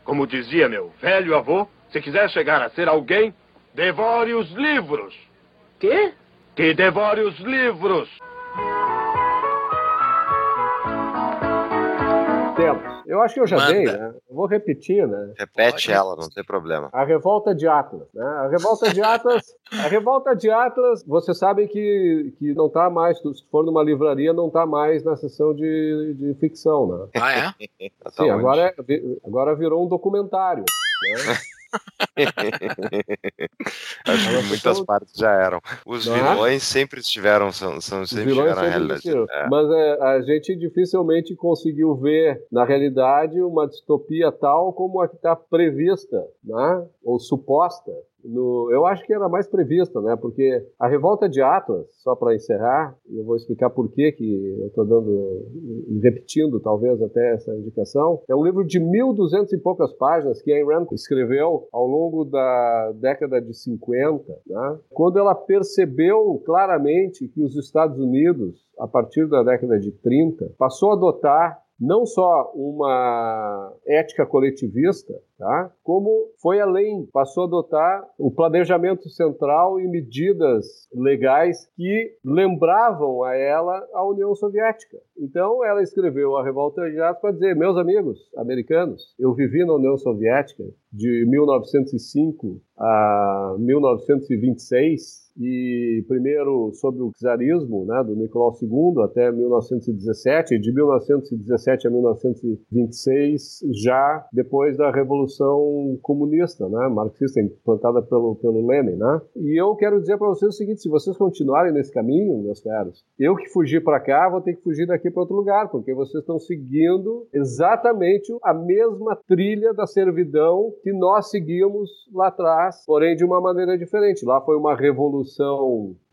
como dizia meu velho avô, se quiser chegar a ser alguém, devore os livros. Quê? Que devore os livros. Temos. Eu acho que eu já Manda. dei, né? Eu vou repetir, né? Repete Pode. ela, não tem problema. A revolta de Atlas, né? A revolta de Atlas, a revolta de Atlas, você sabe que, que não está mais, se for numa livraria, não está mais na seção de, de ficção, né? Ah, é? Tá Sim, onde? agora, é- agora virou um documentário. Né? Acho que muitas são- partes já eram. Os Não é? vilões sempre estiveram, são, são sempre sempre realidade. É. Mas é, a gente dificilmente conseguiu ver, na realidade, uma distopia tal como a que está prevista, né? ou suposta. No, eu acho que era mais prevista, né? Porque a revolta de Atlas, só para encerrar, eu vou explicar por que que eu estou dando e repetindo talvez até essa indicação, é um livro de 1.200 e poucas páginas que Ayn Rand escreveu ao longo da década de 50, né? quando ela percebeu claramente que os Estados Unidos, a partir da década de 30, passou a adotar não só uma ética coletivista, tá? como foi além, passou a adotar o planejamento central e medidas legais que lembravam a ela a União Soviética. Então ela escreveu a Revolta de Atlas para dizer, meus amigos americanos, eu vivi na União Soviética de 1905 a 1926 e primeiro sob o czarismo, né, do Nicolau II até 1917, e de 1917 a 1926 já depois da Revolução Comunista, né, marxista implantada pelo pelo Lenin, né? E eu quero dizer para vocês o seguinte: se vocês continuarem nesse caminho, meus caros, eu que fugi para cá vou ter que fugir daqui para outro lugar, porque vocês estão seguindo exatamente a mesma trilha da servidão que nós seguimos lá atrás, porém de uma maneira diferente. Lá foi uma revolução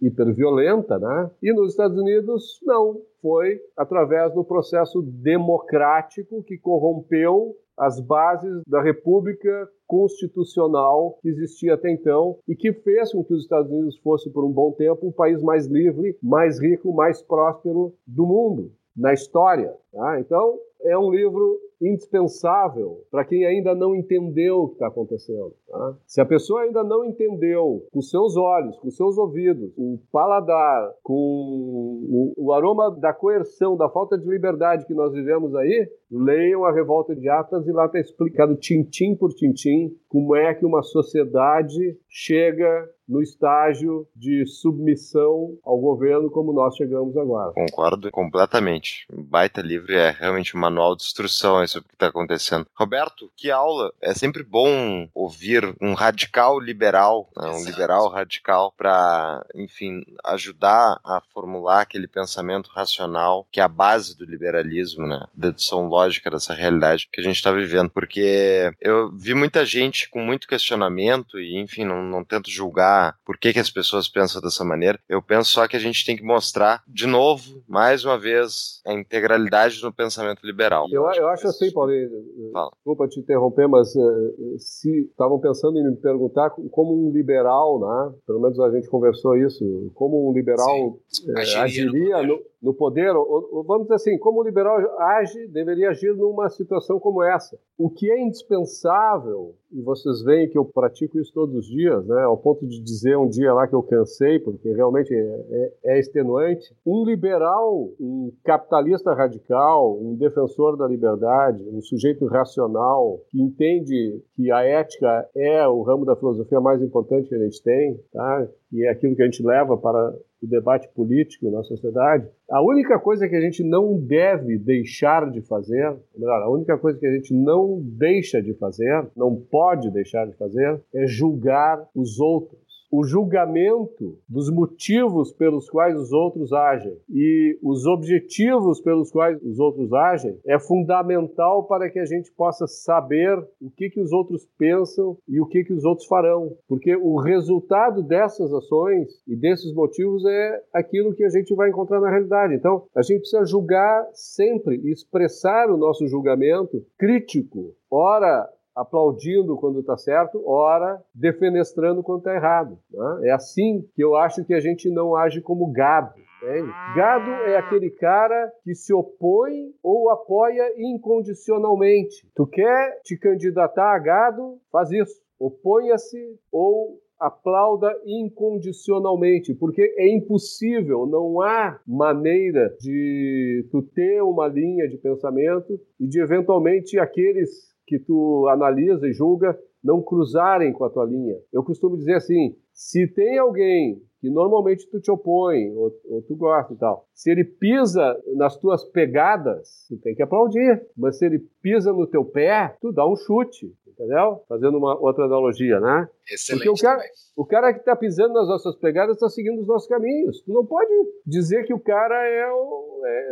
hiperviolenta, né? E nos Estados Unidos, não. Foi através do processo democrático que corrompeu as bases da República Constitucional que existia até então e que fez com que os Estados Unidos fosse, por um bom tempo, o país mais livre, mais rico, mais próspero do mundo, na história. Tá? Então, é um livro indispensável para quem ainda não entendeu o que está acontecendo. tá? Se a pessoa ainda não entendeu com seus olhos, com seus ouvidos, o paladar, com o, o aroma da coerção, da falta de liberdade que nós vivemos aí, leiam a Revolta de Atlas e lá está explicado tintim por tintim como é que uma sociedade chega no estágio de submissão ao governo como nós chegamos agora. Concordo completamente. Baita livro é realmente um manual de instrução sobre o que está acontecendo. Roberto, que aula! É sempre bom ouvir um radical liberal, né, um liberal radical, para, enfim, ajudar a formular aquele pensamento racional que é a base do liberalismo, né? Dedução lógica dessa realidade que a gente está vivendo. Porque eu vi muita gente com muito questionamento e, enfim, não, não tento julgar por que, que as pessoas pensam dessa maneira. Eu penso só que a gente tem que mostrar, de novo, mais uma vez, a integralidade do pensamento liberal. Eu, eu acho assim, Paulinho, Fala. desculpa te interromper, mas eh, se estavam pensando em me perguntar como um liberal, né? Pelo menos a gente conversou isso, como um liberal Sim, eh, agiria no agiria no, no poder, ou, ou, vamos dizer assim, como o liberal age, deveria agir numa situação como essa. O que é indispensável, e vocês veem que eu pratico isso todos os dias, né, ao ponto de dizer um dia lá que eu cansei, porque realmente é, é, é extenuante, um liberal, um capitalista radical, um defensor da liberdade, um sujeito racional, que entende que a ética é o ramo da filosofia mais importante que a gente tem, tá? E é aquilo que a gente leva para o debate político na sociedade, a única coisa que a gente não deve deixar de fazer, melhor, a única coisa que a gente não deixa de fazer, não pode deixar de fazer, é julgar os outros o julgamento dos motivos pelos quais os outros agem e os objetivos pelos quais os outros agem é fundamental para que a gente possa saber o que, que os outros pensam e o que, que os outros farão. Porque o resultado dessas ações e desses motivos é aquilo que a gente vai encontrar na realidade. Então, a gente precisa julgar sempre expressar o nosso julgamento crítico. Ora, aplaudindo quando está certo, ora defenestrando quando está errado. Né? É assim que eu acho que a gente não age como gado. Entende? Gado é aquele cara que se opõe ou apoia incondicionalmente. Tu quer te candidatar a gado? Faz isso. Oponha-se ou aplauda incondicionalmente, porque é impossível, não há maneira de tu ter uma linha de pensamento e de eventualmente aqueles que tu analisa e julga não cruzarem com a tua linha. Eu costumo dizer assim: se tem alguém que normalmente tu te opõe, ou, ou, tu gosta e tal. Se ele pisa nas tuas pegadas, tu tem que aplaudir. Mas se ele pisa no teu pé, tu dá um chute, entendeu? Fazendo uma outra analogia, né? Excelente. Porque o cara, o cara que está pisando nas nossas pegadas está seguindo os nossos caminhos. Tu não pode dizer que o cara é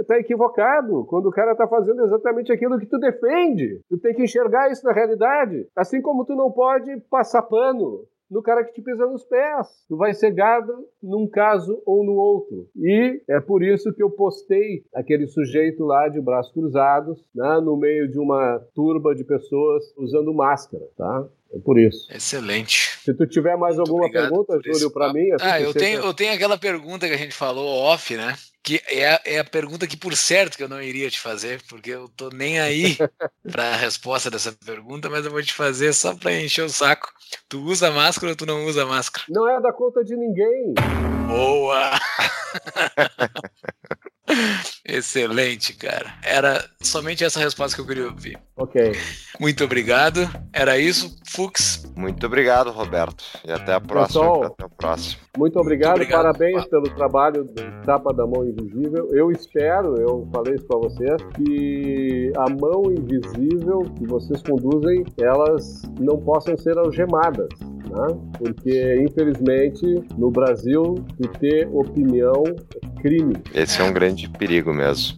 está é, equivocado quando o cara está fazendo exatamente aquilo que tu defende. Tu tem que enxergar isso na realidade. Assim como tu não pode passar pano no cara que te pisa nos pés. Tu vai ser gado num caso ou no outro. E é por isso que eu postei aquele sujeito lá de braços cruzados, né, no meio de uma turba de pessoas usando máscara, tá? É por isso. Excelente. Se tu tiver mais Muito alguma pergunta, Júlio, para mim. Assim ah, eu tenho, eu tenho aquela pergunta que a gente falou off, né? Que é a, é a pergunta que, por certo, que eu não iria te fazer, porque eu tô nem aí para a resposta dessa pergunta, mas eu vou te fazer só para encher o saco. Tu usa máscara ou tu não usa máscara? Não é da conta de ninguém. Boa! Excelente, cara. Era somente essa resposta que eu queria ouvir. Ok. Muito obrigado. Era isso, Fux. Muito obrigado, Roberto. E até a próxima. Pessoal, até o próximo. Muito obrigado, muito obrigado parabéns pelo trabalho do Tapa da Mão Invisível. Eu espero, eu falei isso para vocês, que a mão invisível que vocês conduzem, elas não possam ser algemadas. Né? Porque, infelizmente, no Brasil, ter opinião é crime. Esse é um grande perigo mesmo.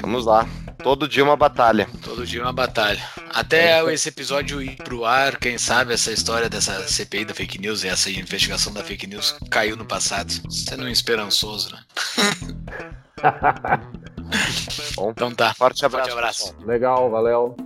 Vamos lá. Todo dia uma batalha. Todo dia uma batalha. Até esse episódio ir pro ar, quem sabe essa história dessa CPI da fake news e essa investigação da fake news caiu no passado. Sendo um esperançoso, né? Bom, então tá. Forte abraço. Forte abraço. Legal, valeu.